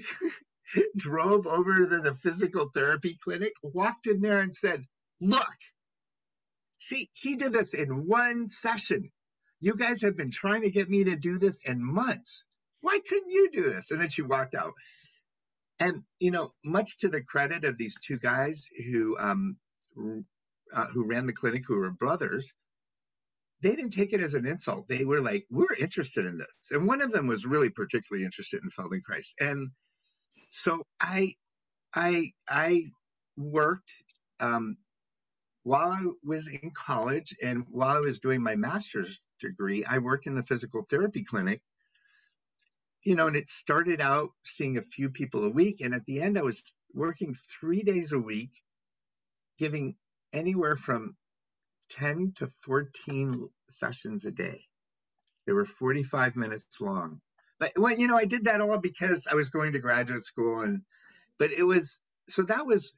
drove over to the physical therapy clinic, walked in there and said, Look, see, he did this in one session. You guys have been trying to get me to do this in months why couldn't you do this? And then she walked out. And you know, much to the credit of these two guys who um, uh, who ran the clinic, who were brothers, they didn't take it as an insult. They were like, "We're interested in this," and one of them was really particularly interested in Feldenkrais. And so I, I, I worked um, while I was in college and while I was doing my master's degree. I worked in the physical therapy clinic you know, and it started out seeing a few people a week. And at the end, I was working three days a week, giving anywhere from 10 to 14 sessions a day. They were 45 minutes long. But well, you know, I did that all because I was going to graduate school and but it was so that was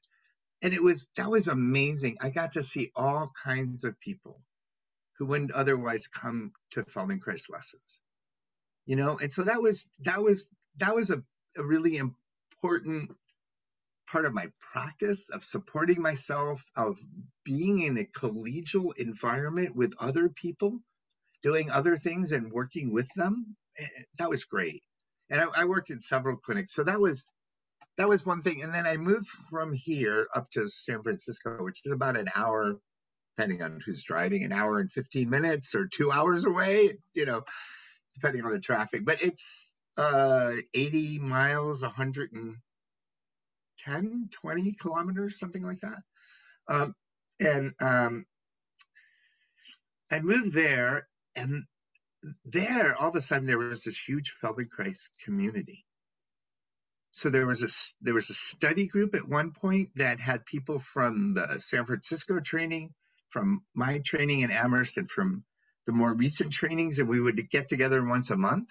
and it was that was amazing. I got to see all kinds of people who wouldn't otherwise come to Feldenkrais lessons. You know and so that was that was that was a, a really important part of my practice of supporting myself of being in a collegial environment with other people doing other things and working with them. Eh, eh, that was great. And I, I worked in several clinics. So that was that was one thing and then i moved from here up to san francisco which is about an hour depending on who's driving an hour and 15 minutes or two hours away you know depending on the traffic. But it's uh, 80 miles, 110, 20 kilometers, something like that. Um, and um, I moved there, and there, all of a sudden, there was this huge Feldenkrais community. So there was a there was a study group at one point that had people from the San Francisco training, from my training in Amherst, and from the more recent trainings and we would get together once a month.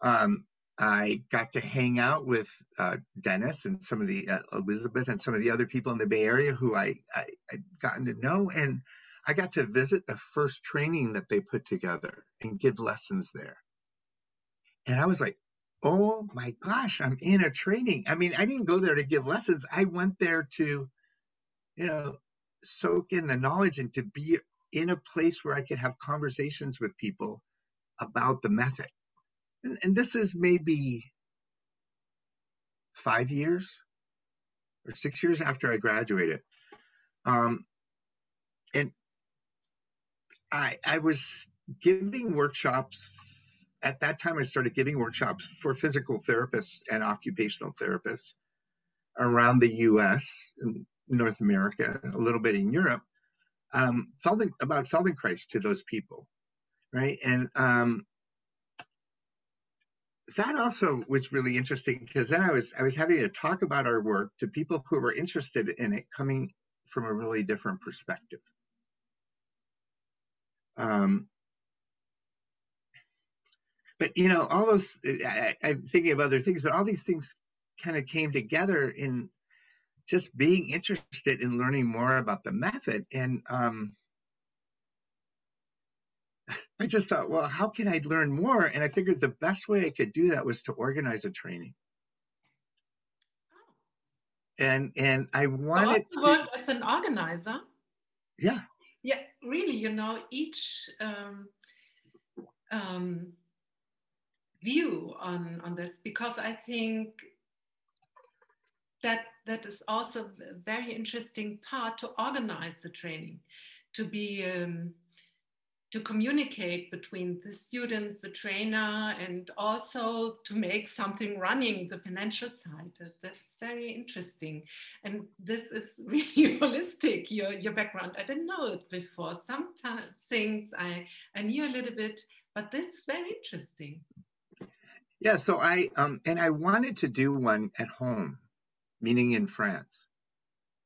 Um, I got to hang out with uh, Dennis and some of the uh, Elizabeth and some of the other people in the Bay Area who I, I I'd gotten to know, and I got to visit the first training that they put together and give lessons there. And I was like, oh my gosh, I'm in a training. I mean, I didn't go there to give lessons. I went there to, you know, soak in the knowledge and to be in a place where I could have conversations with people about the method. And, and this is maybe five years or six years after I graduated. Um, and I, I was giving workshops at that time. I started giving workshops for physical therapists and occupational therapists around the U.S. and North America, a little bit in Europe, um, Felden, about Feldenkrais to those people, right? And um, that also was really interesting because then I was I was having to talk about our work to people who were interested in it coming from a really different perspective. Um, but you know, all those I, I'm thinking of other things, but all these things kind of came together in just being interested in learning more about the method and um, I just thought, well, how can I learn more? And I figured the best way I could do that was to organize a training. Oh. And and I wanted to work as an organizer. Yeah. Yeah, really. You know, each um, um, view on on this because I think that that is also a very interesting part to organize the training, to be um, to communicate between the students, the trainer, and also to make something running the financial side. That's very interesting. And this is really holistic, your, your background. I didn't know it before. Sometimes things I, I knew a little bit, but this is very interesting. Yeah, so I um and I wanted to do one at home, meaning in France.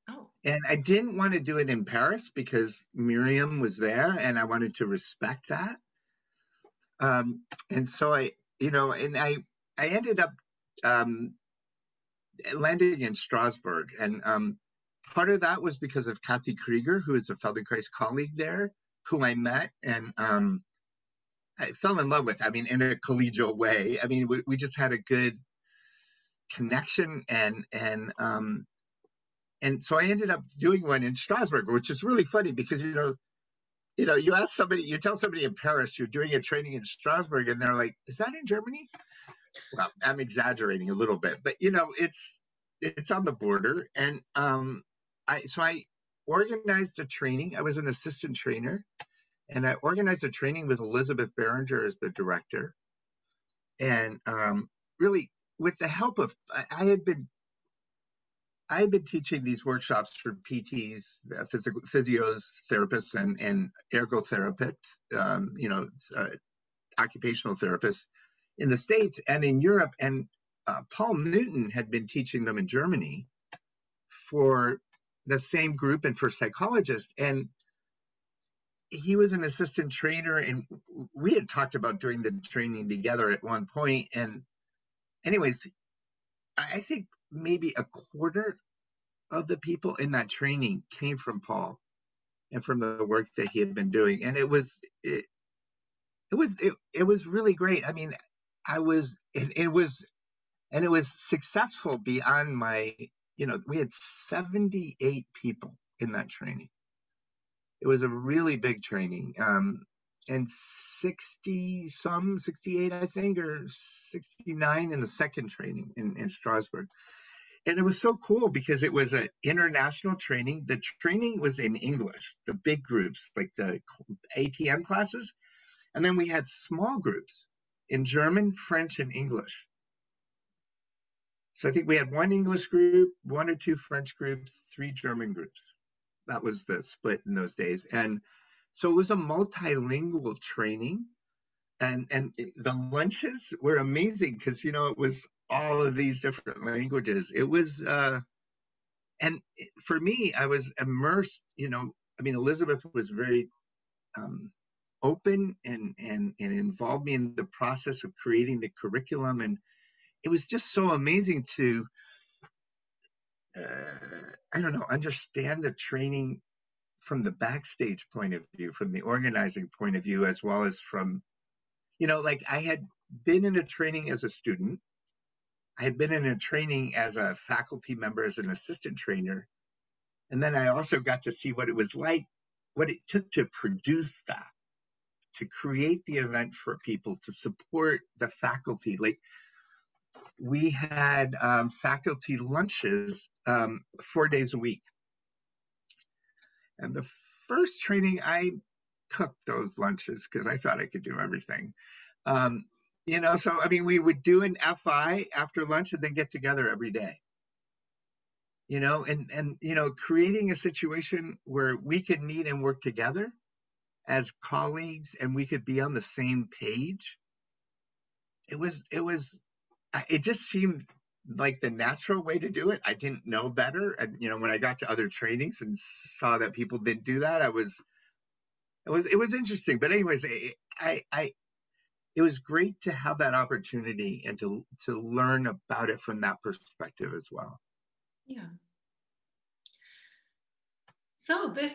Oh. And I didn't want to do it in Paris because Myriam was there and I wanted to respect that. Um, and so I, you know, and I, I ended up um, landing in Strasbourg. And um, part of that was because of Kathy Krieger, who is a Feldenkrais colleague there, who I met and um, I fell in love with. I mean, in a collegial way. I mean, we, we just had a good connection and and um, and so I ended up doing one in Strasbourg, which is really funny because you know, you know, you ask somebody, you tell somebody in Paris you're doing a training in Strasbourg, and they're like, "Is that in Germany?" Well, I'm exaggerating a little bit, but you know, it's it's on the border, and um, I so I organized a training. I was an assistant trainer, and I organized a training with Elizabeth Beringer as the director, and um, really with the help of I, I had been I had been teaching these workshops for PTs, uh, physical, physios, therapists, and, and ergotherapists, um, you know, uh, occupational therapists in the States and in Europe. And uh, Paul Newton had been teaching them in Germany for the same group and for psychologists. And he was an assistant trainer, and we had talked about doing the training together at one point. And, anyways, I think maybe a quarter of the people in that training came from Paul and from the work that he had been doing. And it was, it, it was, it, it was really great. I mean, I was, it, it was, and it was successful beyond my, you know, we had 78 people in that training. It was a really big training. Um, and 60 some 68 i think or 69 in the second training in, in strasbourg and it was so cool because it was an international training. The training was in English, the big groups, like the ATM classes. And then we had small groups in German, French, and English. So I think we had one English group, one or two French groups, three German groups. That was the split in those days. And so it was a multilingual training. And, and the lunches were amazing because, you know, it was all of these different languages. It was, uh, and for me, I was immersed. You know, I mean, Elizabeth was very um, open and and and involved me in the process of creating the curriculum, and it was just so amazing to. Uh, I don't know, understand the training from the backstage point of view, from the organizing point of view, as well as from, you know, like I had been in a training as a student I had been in a training as a faculty member, as an assistant trainer. And then I also got to see what it was like, what it took to produce that, to create the event for people, to support the faculty. Like we had um, faculty lunches um, four days a week. And the first training, I cooked those lunches because I thought I could do everything. Um, you know, so I mean, we would do an FI after lunch and then get together every day. You know, and and you know, creating a situation where we could meet and work together as colleagues and we could be on the same page. It was it was it just seemed like the natural way to do it. I didn't know better. And, you know, when I got to other trainings and saw that people didn't do that, I was, it was, it was interesting. But anyways, I, I, it was great to have that opportunity and to, to learn about it from that perspective as well. Yeah. So this,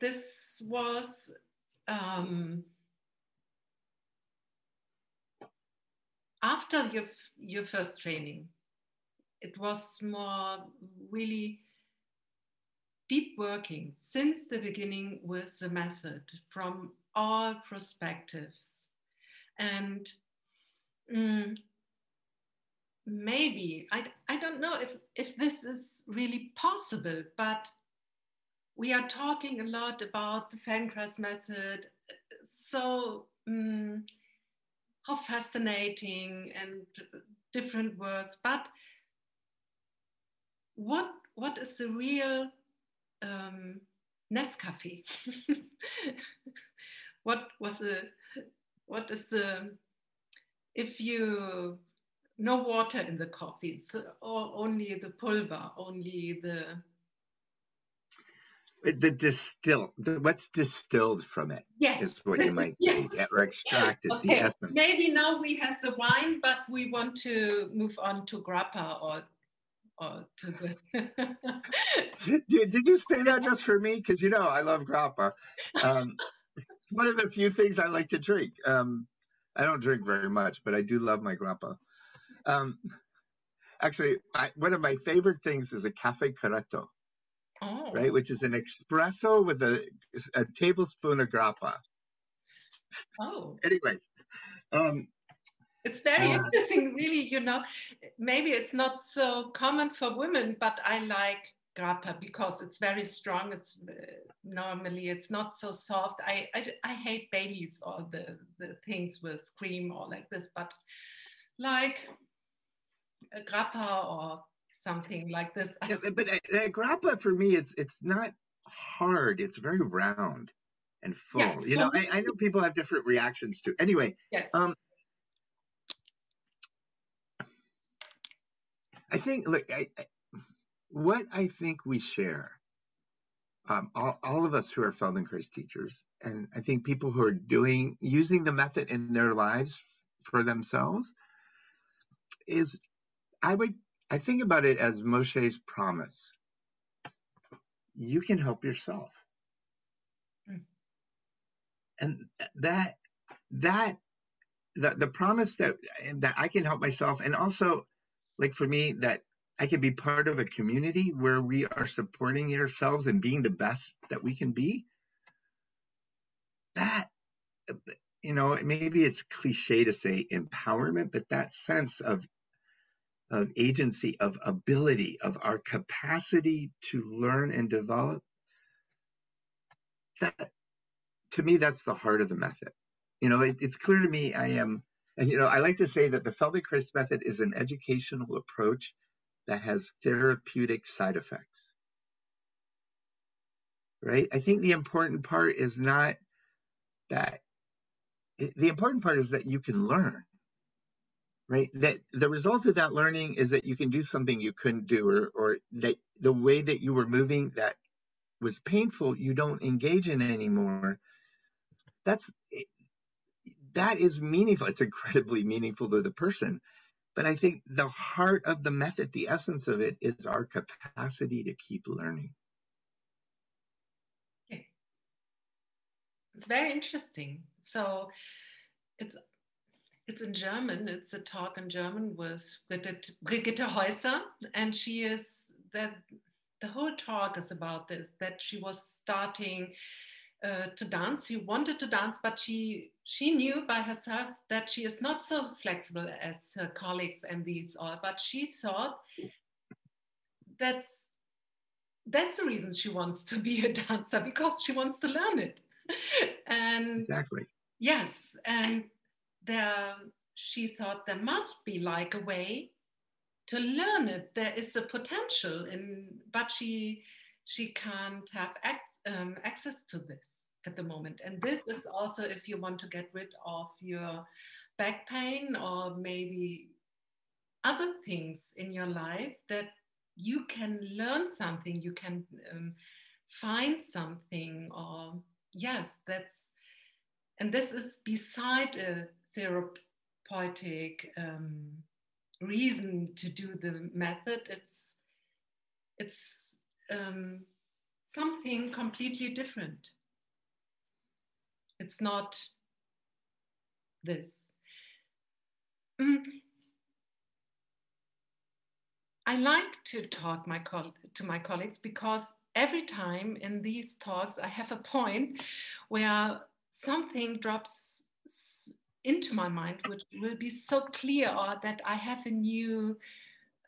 this was, um, after your, your first training, it was more really deep working since the beginning with the method from all perspectives. And mm, maybe, I, I don't know if, if this is really possible, but we are talking a lot about the Feldenkrais method. So, mm, how fascinating and different words. But what what is the real um, Nescafe? what was the what is the if you no water in the coffee, or only the pulver, only the the distill the, what's distilled from it yes is what you might yes. say or extracted okay. the essence. maybe now we have the wine but we want to move on to grappa or or to the did, did you say that just for me because you know i love grappa um, one of the few things i like to drink um, i don't drink very much but i do love my grappa um, actually I, one of my favorite things is a cafe corretto oh. right? Which is an espresso with a, a tablespoon of grappa. Oh. anyway. um, it's very uh, interesting, really. You know, maybe it's not so common for women, but I like grappa because it's very strong. It's uh, normally it's not so soft. I, I, I hate Baileys or the the things with cream or like this, but like a grappa or something like this. Yeah, but uh, grappa for me, it's it's not hard. It's very round and full. Yeah, you know, I, I, know people have different reactions to. Anyway, yes. Um, I think, look, I, I, what I think we share, um, all, all of us who are Feldenkrais teachers, and I think people who are doing using the method in their lives for themselves, is I would I think about it as Moshe's promise. You can help yourself. Mm. And that that the, the promise that that I can help myself and also like for me that I can be part of a community where we are supporting ourselves and being the best that we can be. That you know, maybe it's cliche to say empowerment, but that sense of of agency, of ability, of our capacity to learn and develop, that to me, that's the heart of the method. You know, it, it's clear to me I am, and you know, I like to say that the Feldenkrais method is an educational approach that has therapeutic side effects. Right? I think the important part is not that, the important part is that you can learn right? That the result of that learning is that you can do something you couldn't do, or, or that the way that you were moving that was painful, you don't engage in anymore. That's that is meaningful. It's incredibly meaningful to the person. But I think the heart of the method, the essence of it, is our capacity to keep learning. Okay. It's very interesting. So it's it's in German. It's a talk in German with Brigitte, Brigitte Häuser, and she is that the whole talk is about this that she was starting uh, to dance. She wanted to dance, but she she knew by herself that she is not so flexible as her colleagues and these all. But she thought that's that's the reason she wants to be a dancer because she wants to learn it. and exactly. Yes, and there she thought there must be like a way to learn it. There is a potential in, but she she can't have um, access to this at the moment. And this is also if you want to get rid of your back pain or maybe other things in your life that you can learn something, you can um, find something, or yes, that's, and this is beside a therapeutic um, reason to do the method. It's, it's um, something completely different. It's not this. Mm. I like to talk my to my colleagues because every time in these talks I have a point where something drops into my mind which will be so clear or that I have a new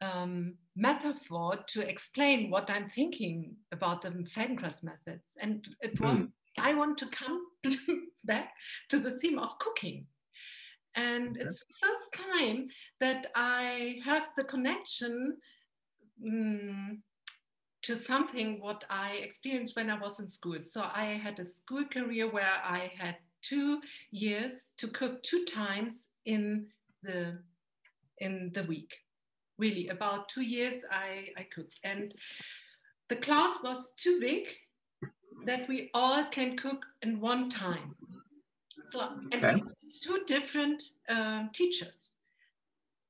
um, metaphor to explain what I'm thinking about the Feldenkrais methods. And it was, mm. I want to come back to the theme of cooking. And okay. it's the first time that I have the connection um, to something what I experienced when I was in school. So I had a school career where I had two years to cook two times in the in the week. Really about two years I, I cooked. And the class was too big that we all can cook in one time. So and okay. two different uh, teachers.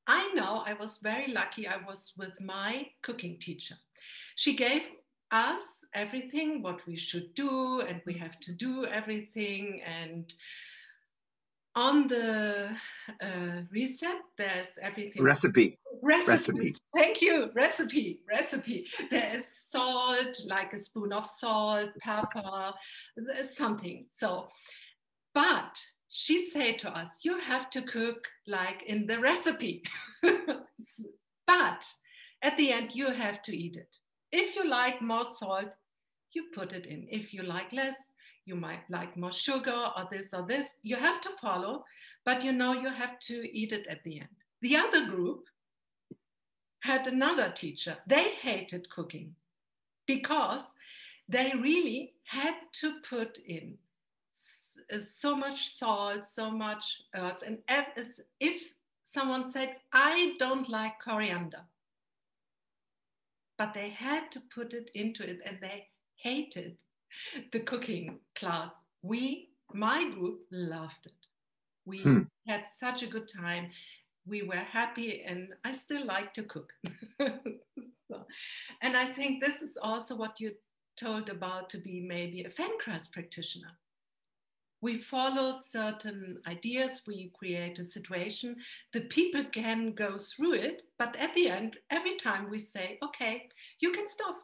I know i was very lucky i was with my cooking teacher. She gave us everything what we should do and we have to do everything and on the uh, receipt, there's everything. Recipe. recipe. Recipe. Thank you. Recipe. Recipe. There's salt, like a spoon of salt, pepper, something. So, but she said to us, you have to cook like in the recipe. but at the end, you have to eat it. If you like more salt, you put it in. If you like less, you might like more sugar or this or this. You have to follow, but you know you have to eat it at the end. The other group had another teacher. They hated cooking because they really had to put in so much salt, so much herbs. And if someone said, I don't like coriander, but they had to put it into it and they hated the cooking class. We, my group, loved it. We hmm. had such a good time. We were happy, and I still like to cook. so, and I think this is also what you told about to be maybe a Feldenkrais practitioner. We follow certain ideas, we create a situation, the people can go through it, but at the end, every time we say, okay, you can stop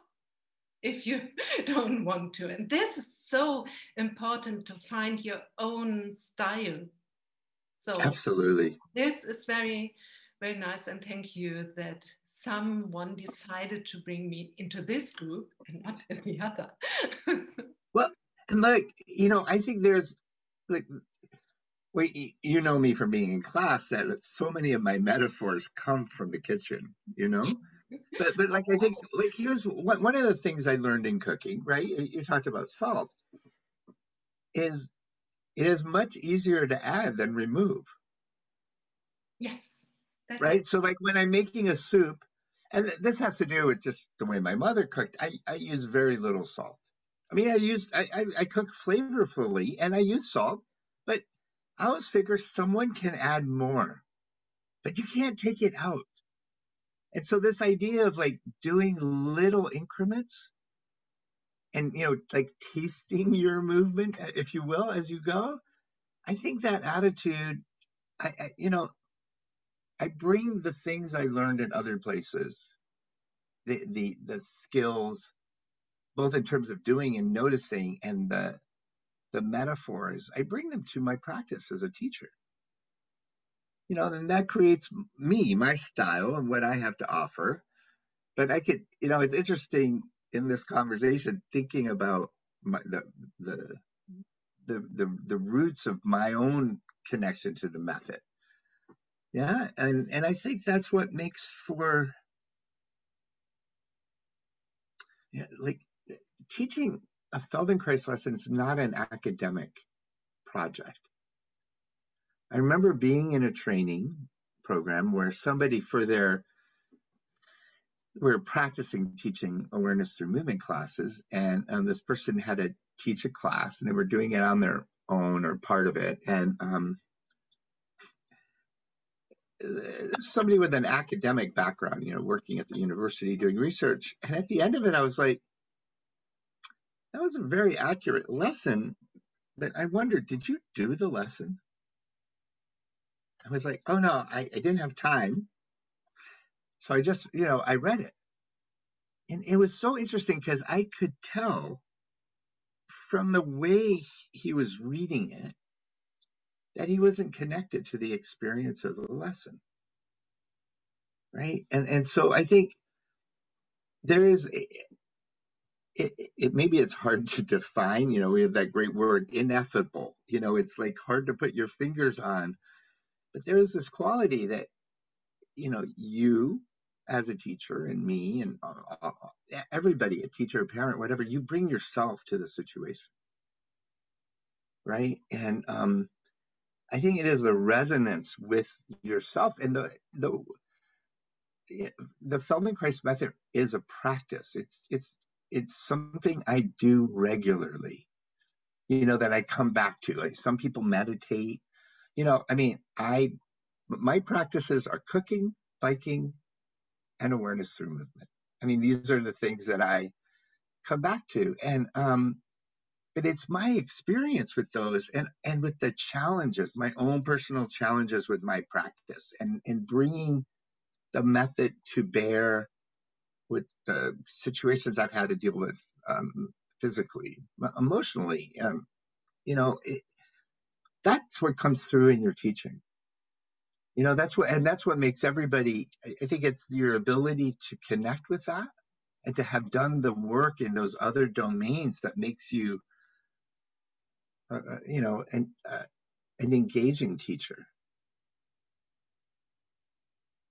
if you don't want to. And this is so important to find your own style. So absolutely, this is very, very nice, and thank you that someone decided to bring me into this group and not in the other. well, and like you know, I think there's like wait, you know me from being in class that so many of my metaphors come from the kitchen, you know? but but like I think like here's one one of the things I learned in cooking, right? You talked about salt, is it is much easier to add than remove. Yes. Right. So like when I'm making a soup, and this has to do with just the way my mother cooked. I, I use very little salt. I mean, I use I, I, I cook flavorfully and I use salt, but I always figure someone can add more, but you can't take it out. And so this idea of like doing little increments and, you know, like tasting your movement, uh, if you will, as you go, I think that attitude, I, I you know, I bring the things I learned in other places, the, the, the skills, both in terms of doing and noticing and the, the metaphors, I bring them to my practice as a teacher. You know, and that creates me, my style, and what I have to offer. But I could, you know, it's interesting in this conversation thinking about my, the the the the the roots of my own connection to the method. Yeah, and and I think that's what makes for yeah, like teaching a Feldenkrais lesson is not an academic project. I remember being in a training program where somebody for their we were practicing teaching awareness through movement classes, and um, this person had to teach a class, and they were doing it on their own or part of it, and um, somebody with an academic background, you know, working at the university doing research, and at the end of it, I was like, that was a very accurate lesson, but I wondered, did you do the lesson? I was like, oh no, I, I didn't have time. So I just, you know, I read it. And it was so interesting because I could tell from the way he was reading it that he wasn't connected to the experience of the lesson. Right? And and so I think there is it, it, maybe it's hard to define you know we have that great word ineffable you know it's like hard to put your fingers on but there's this quality that you know you as a teacher and me and uh, uh, everybody, a teacher, a parent, whatever, you bring yourself to the situation. Right. And um, I think it is the resonance with yourself and the, the, the Feldenkrais method is a practice. It's, it's, it's something I do regularly, you know, that I come back to. Like some people meditate, you know, I mean, I, my practices are cooking, biking, and awareness through movement. I mean, these are the things that I come back to. And, um, but it's my experience with those and, and with the challenges, my own personal challenges with my practice and, and bringing the method to bear with the situations I've had to deal with um, physically, emotionally. Um, you know, it, that's what comes through in your teaching you know that's what and that's what makes everybody i think it's your ability to connect with that and to have done the work in those other domains that makes you uh, uh you know an uh, an engaging teacher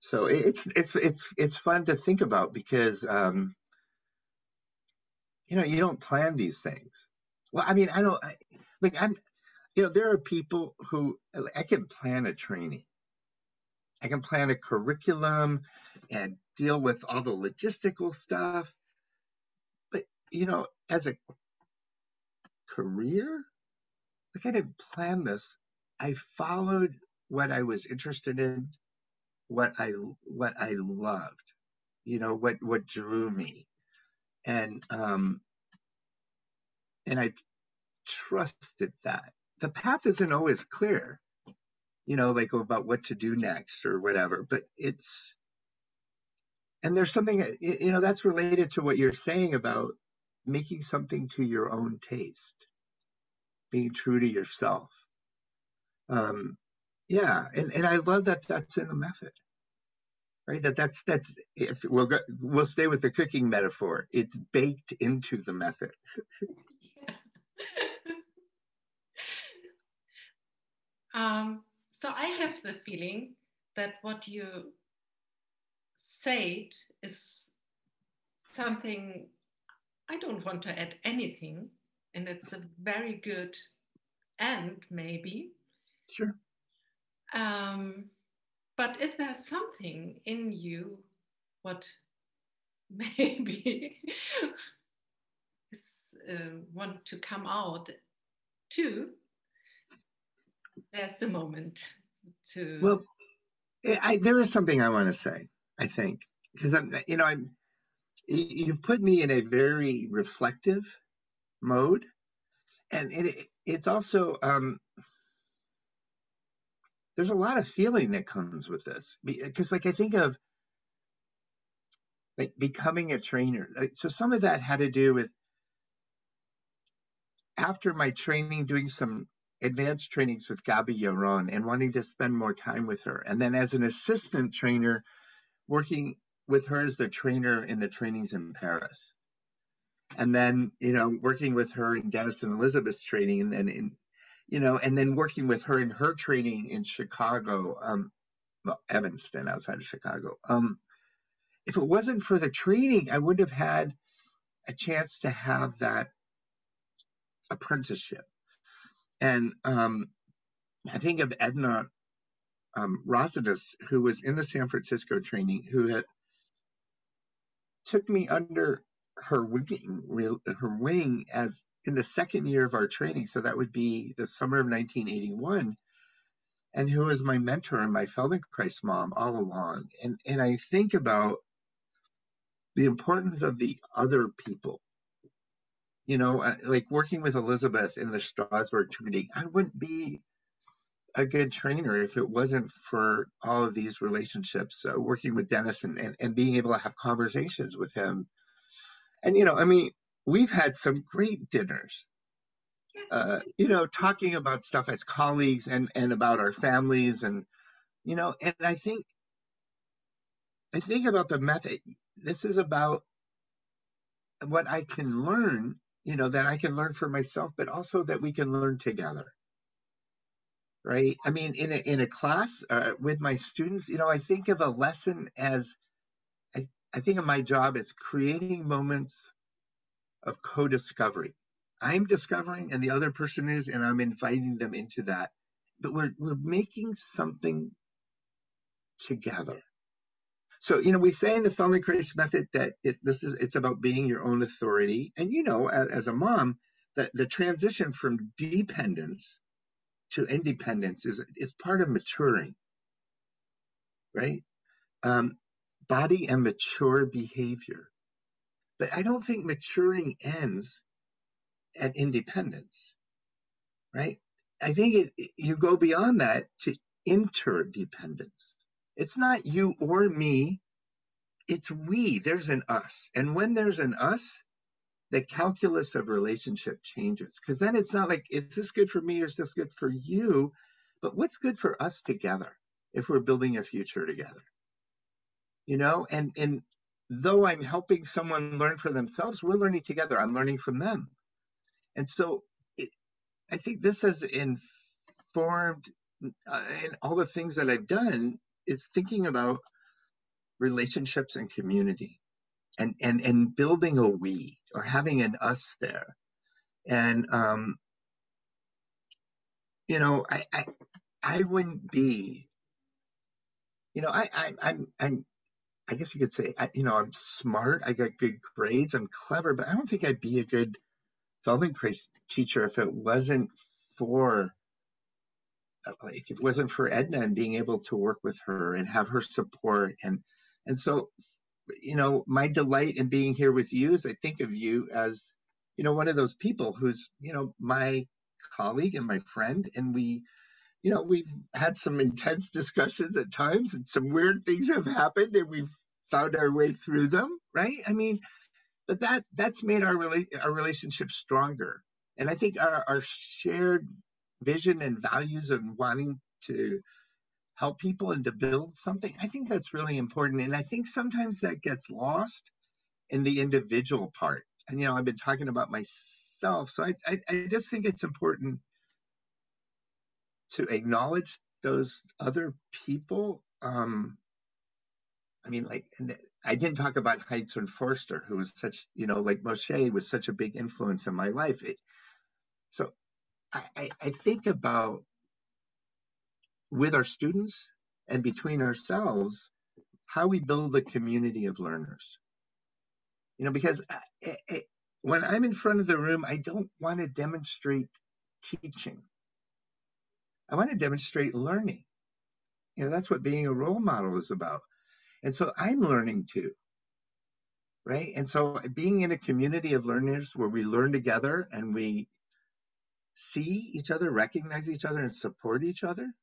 so it's it's it's it's fun to think about because um you know you don't plan these things well i mean i don't I, like i'm you know there are people who i can plan a training I can plan a curriculum and deal with all the logistical stuff. But, you know, as a career, like I didn't plan this. I followed what I was interested in, what I what I loved, you know, what what drew me, and um, and I trusted that. The path isn't always clear, you know, like about what to do next or whatever. But it's, and there's something, you know, that's related to what you're saying about making something to your own taste, being true to yourself. Um, yeah, and, and I love that that's in the method, right? That that's that's if we'll go, we'll stay with the cooking metaphor. It's baked into the method. um, so I have the feeling that what you said is something I don't want to add anything, and it's a very good end, maybe. Sure. Um, but if there's something in you, what maybe is uh, want to come out too, there's the moment to. Well, I, there is something I want to say. I think because I'm, you know, I'm. You've put me in a very reflective mode, and it, it's also um, there's a lot of feeling that comes with this because, like, I think of like becoming a trainer. So some of that had to do with after my training, doing some advanced trainings with Gabi Yaron and wanting to spend more time with her. And then as an assistant trainer, working with her as the trainer in the trainings in Paris. And then, you know, working with her in Dennis and Elizabeth's training and then in, you know, and then working with her in her training in Chicago, um, well, Evanston outside of Chicago. Um, if it wasn't for the training, I wouldn't have had a chance to have that apprenticeship. And um, I think of Edna um, Rosades, who was in the San Francisco training, who had took me under her wing, her wing as in the second year of our training. So that would be the summer of 1981 and who was my mentor and my Feldenkrais mom all along. And and I think about the importance of the other people. You know, uh, like working with Elizabeth in the Strasbourg training, I wouldn't be a good trainer if it wasn't for all of these relationships, uh, working with Dennis and, and, and being able to have conversations with him. And, you know, I mean, we've had some great dinners uh, you know, talking about stuff as colleagues and and about our families and you know, and I think I think about the method. This is about what I can learn, you know, that I can learn for myself, but also that we can learn together. Right? I mean, in a, in a class uh, with my students, you know, I think of a lesson as I, I think of my job as creating moments of co-discovery I'm discovering and the other person is, and I'm inviting them into that. But we're we're making something together. So, you know, we say in the Feldenkrais method that it, this is it's about being your own authority. And you know, as, as a mom, that the transition from dependence to independence is is part of maturing, right? Um, body and mature behavior. But I don't think maturing ends at independence, right? I think it, you go beyond that to interdependence. It's not you or me, it's we. There's an us. And when there's an us, the calculus of relationship changes because then it's not like, is this good for me or is this good for you? But what's good for us together if we're building a future together? You know, and, and though I'm helping someone learn for themselves, we're learning together. I'm learning from them. And so it, I think this has informed uh, and all the things that I've done is thinking about relationships and community and, and, and building a we or having an us there. And, um, you know, I, I, I wouldn't be, you know, I, I, I'm, I'm, I guess you could say, I, you know, I'm smart. I got good grades. I'm clever, but I don't think I'd be a good Feldenkrais teacher if it wasn't for uh, like it wasn't for Edna and being able to work with her and have her support and and so you know my delight in being here with you is I think of you as you know one of those people who's you know my colleague and my friend and we you know we've had some intense discussions at times and some weird things have happened and we've found our way through them right I mean but that that's made our rela- our relationship stronger. And I think our, our shared vision and values and wanting to help people and to build something, I think that's really important. And I think sometimes that gets lost in the individual part. And you know, I've been talking about myself, so I I, I just think it's important to acknowledge those other people. Um, I mean, like, I didn't talk about Heinz von Foerster, who was such, you know, like Moshe was such a big influence in my life. It, so I, I, I think about with our students and between ourselves, how we build a community of learners. You know, because I, uh, I, when I'm in front of the room, I don't want to demonstrate teaching. I want to demonstrate learning. You know, that's what being a role model is about. And so I'm learning too. Right. And so being in a community of learners where we learn together and we see each other, recognize each other, and support each other.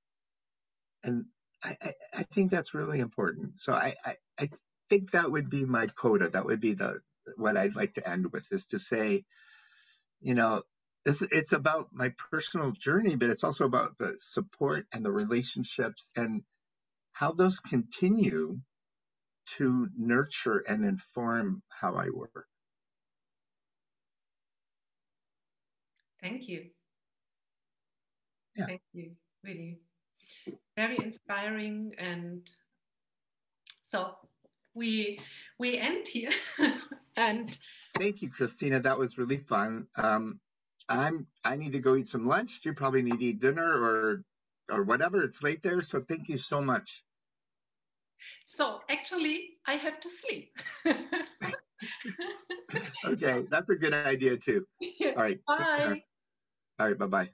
And I, I, I think that's really important. So I, I, I think that would be my coda. That would be the what I'd like to end with is to say, you know, it's, it's about my personal journey, but it's also about the support and the relationships and how those continue to nurture and inform how I work. Thank you. Yeah. Thank you. Really very inspiring and so we we end here and thank you christina that was really fun um i'm i need to go eat some lunch. You probably need to eat dinner or or whatever. It's late there so thank you so much. So actually i have to sleep. Okay that's a good idea too. All right bye. All right bye-bye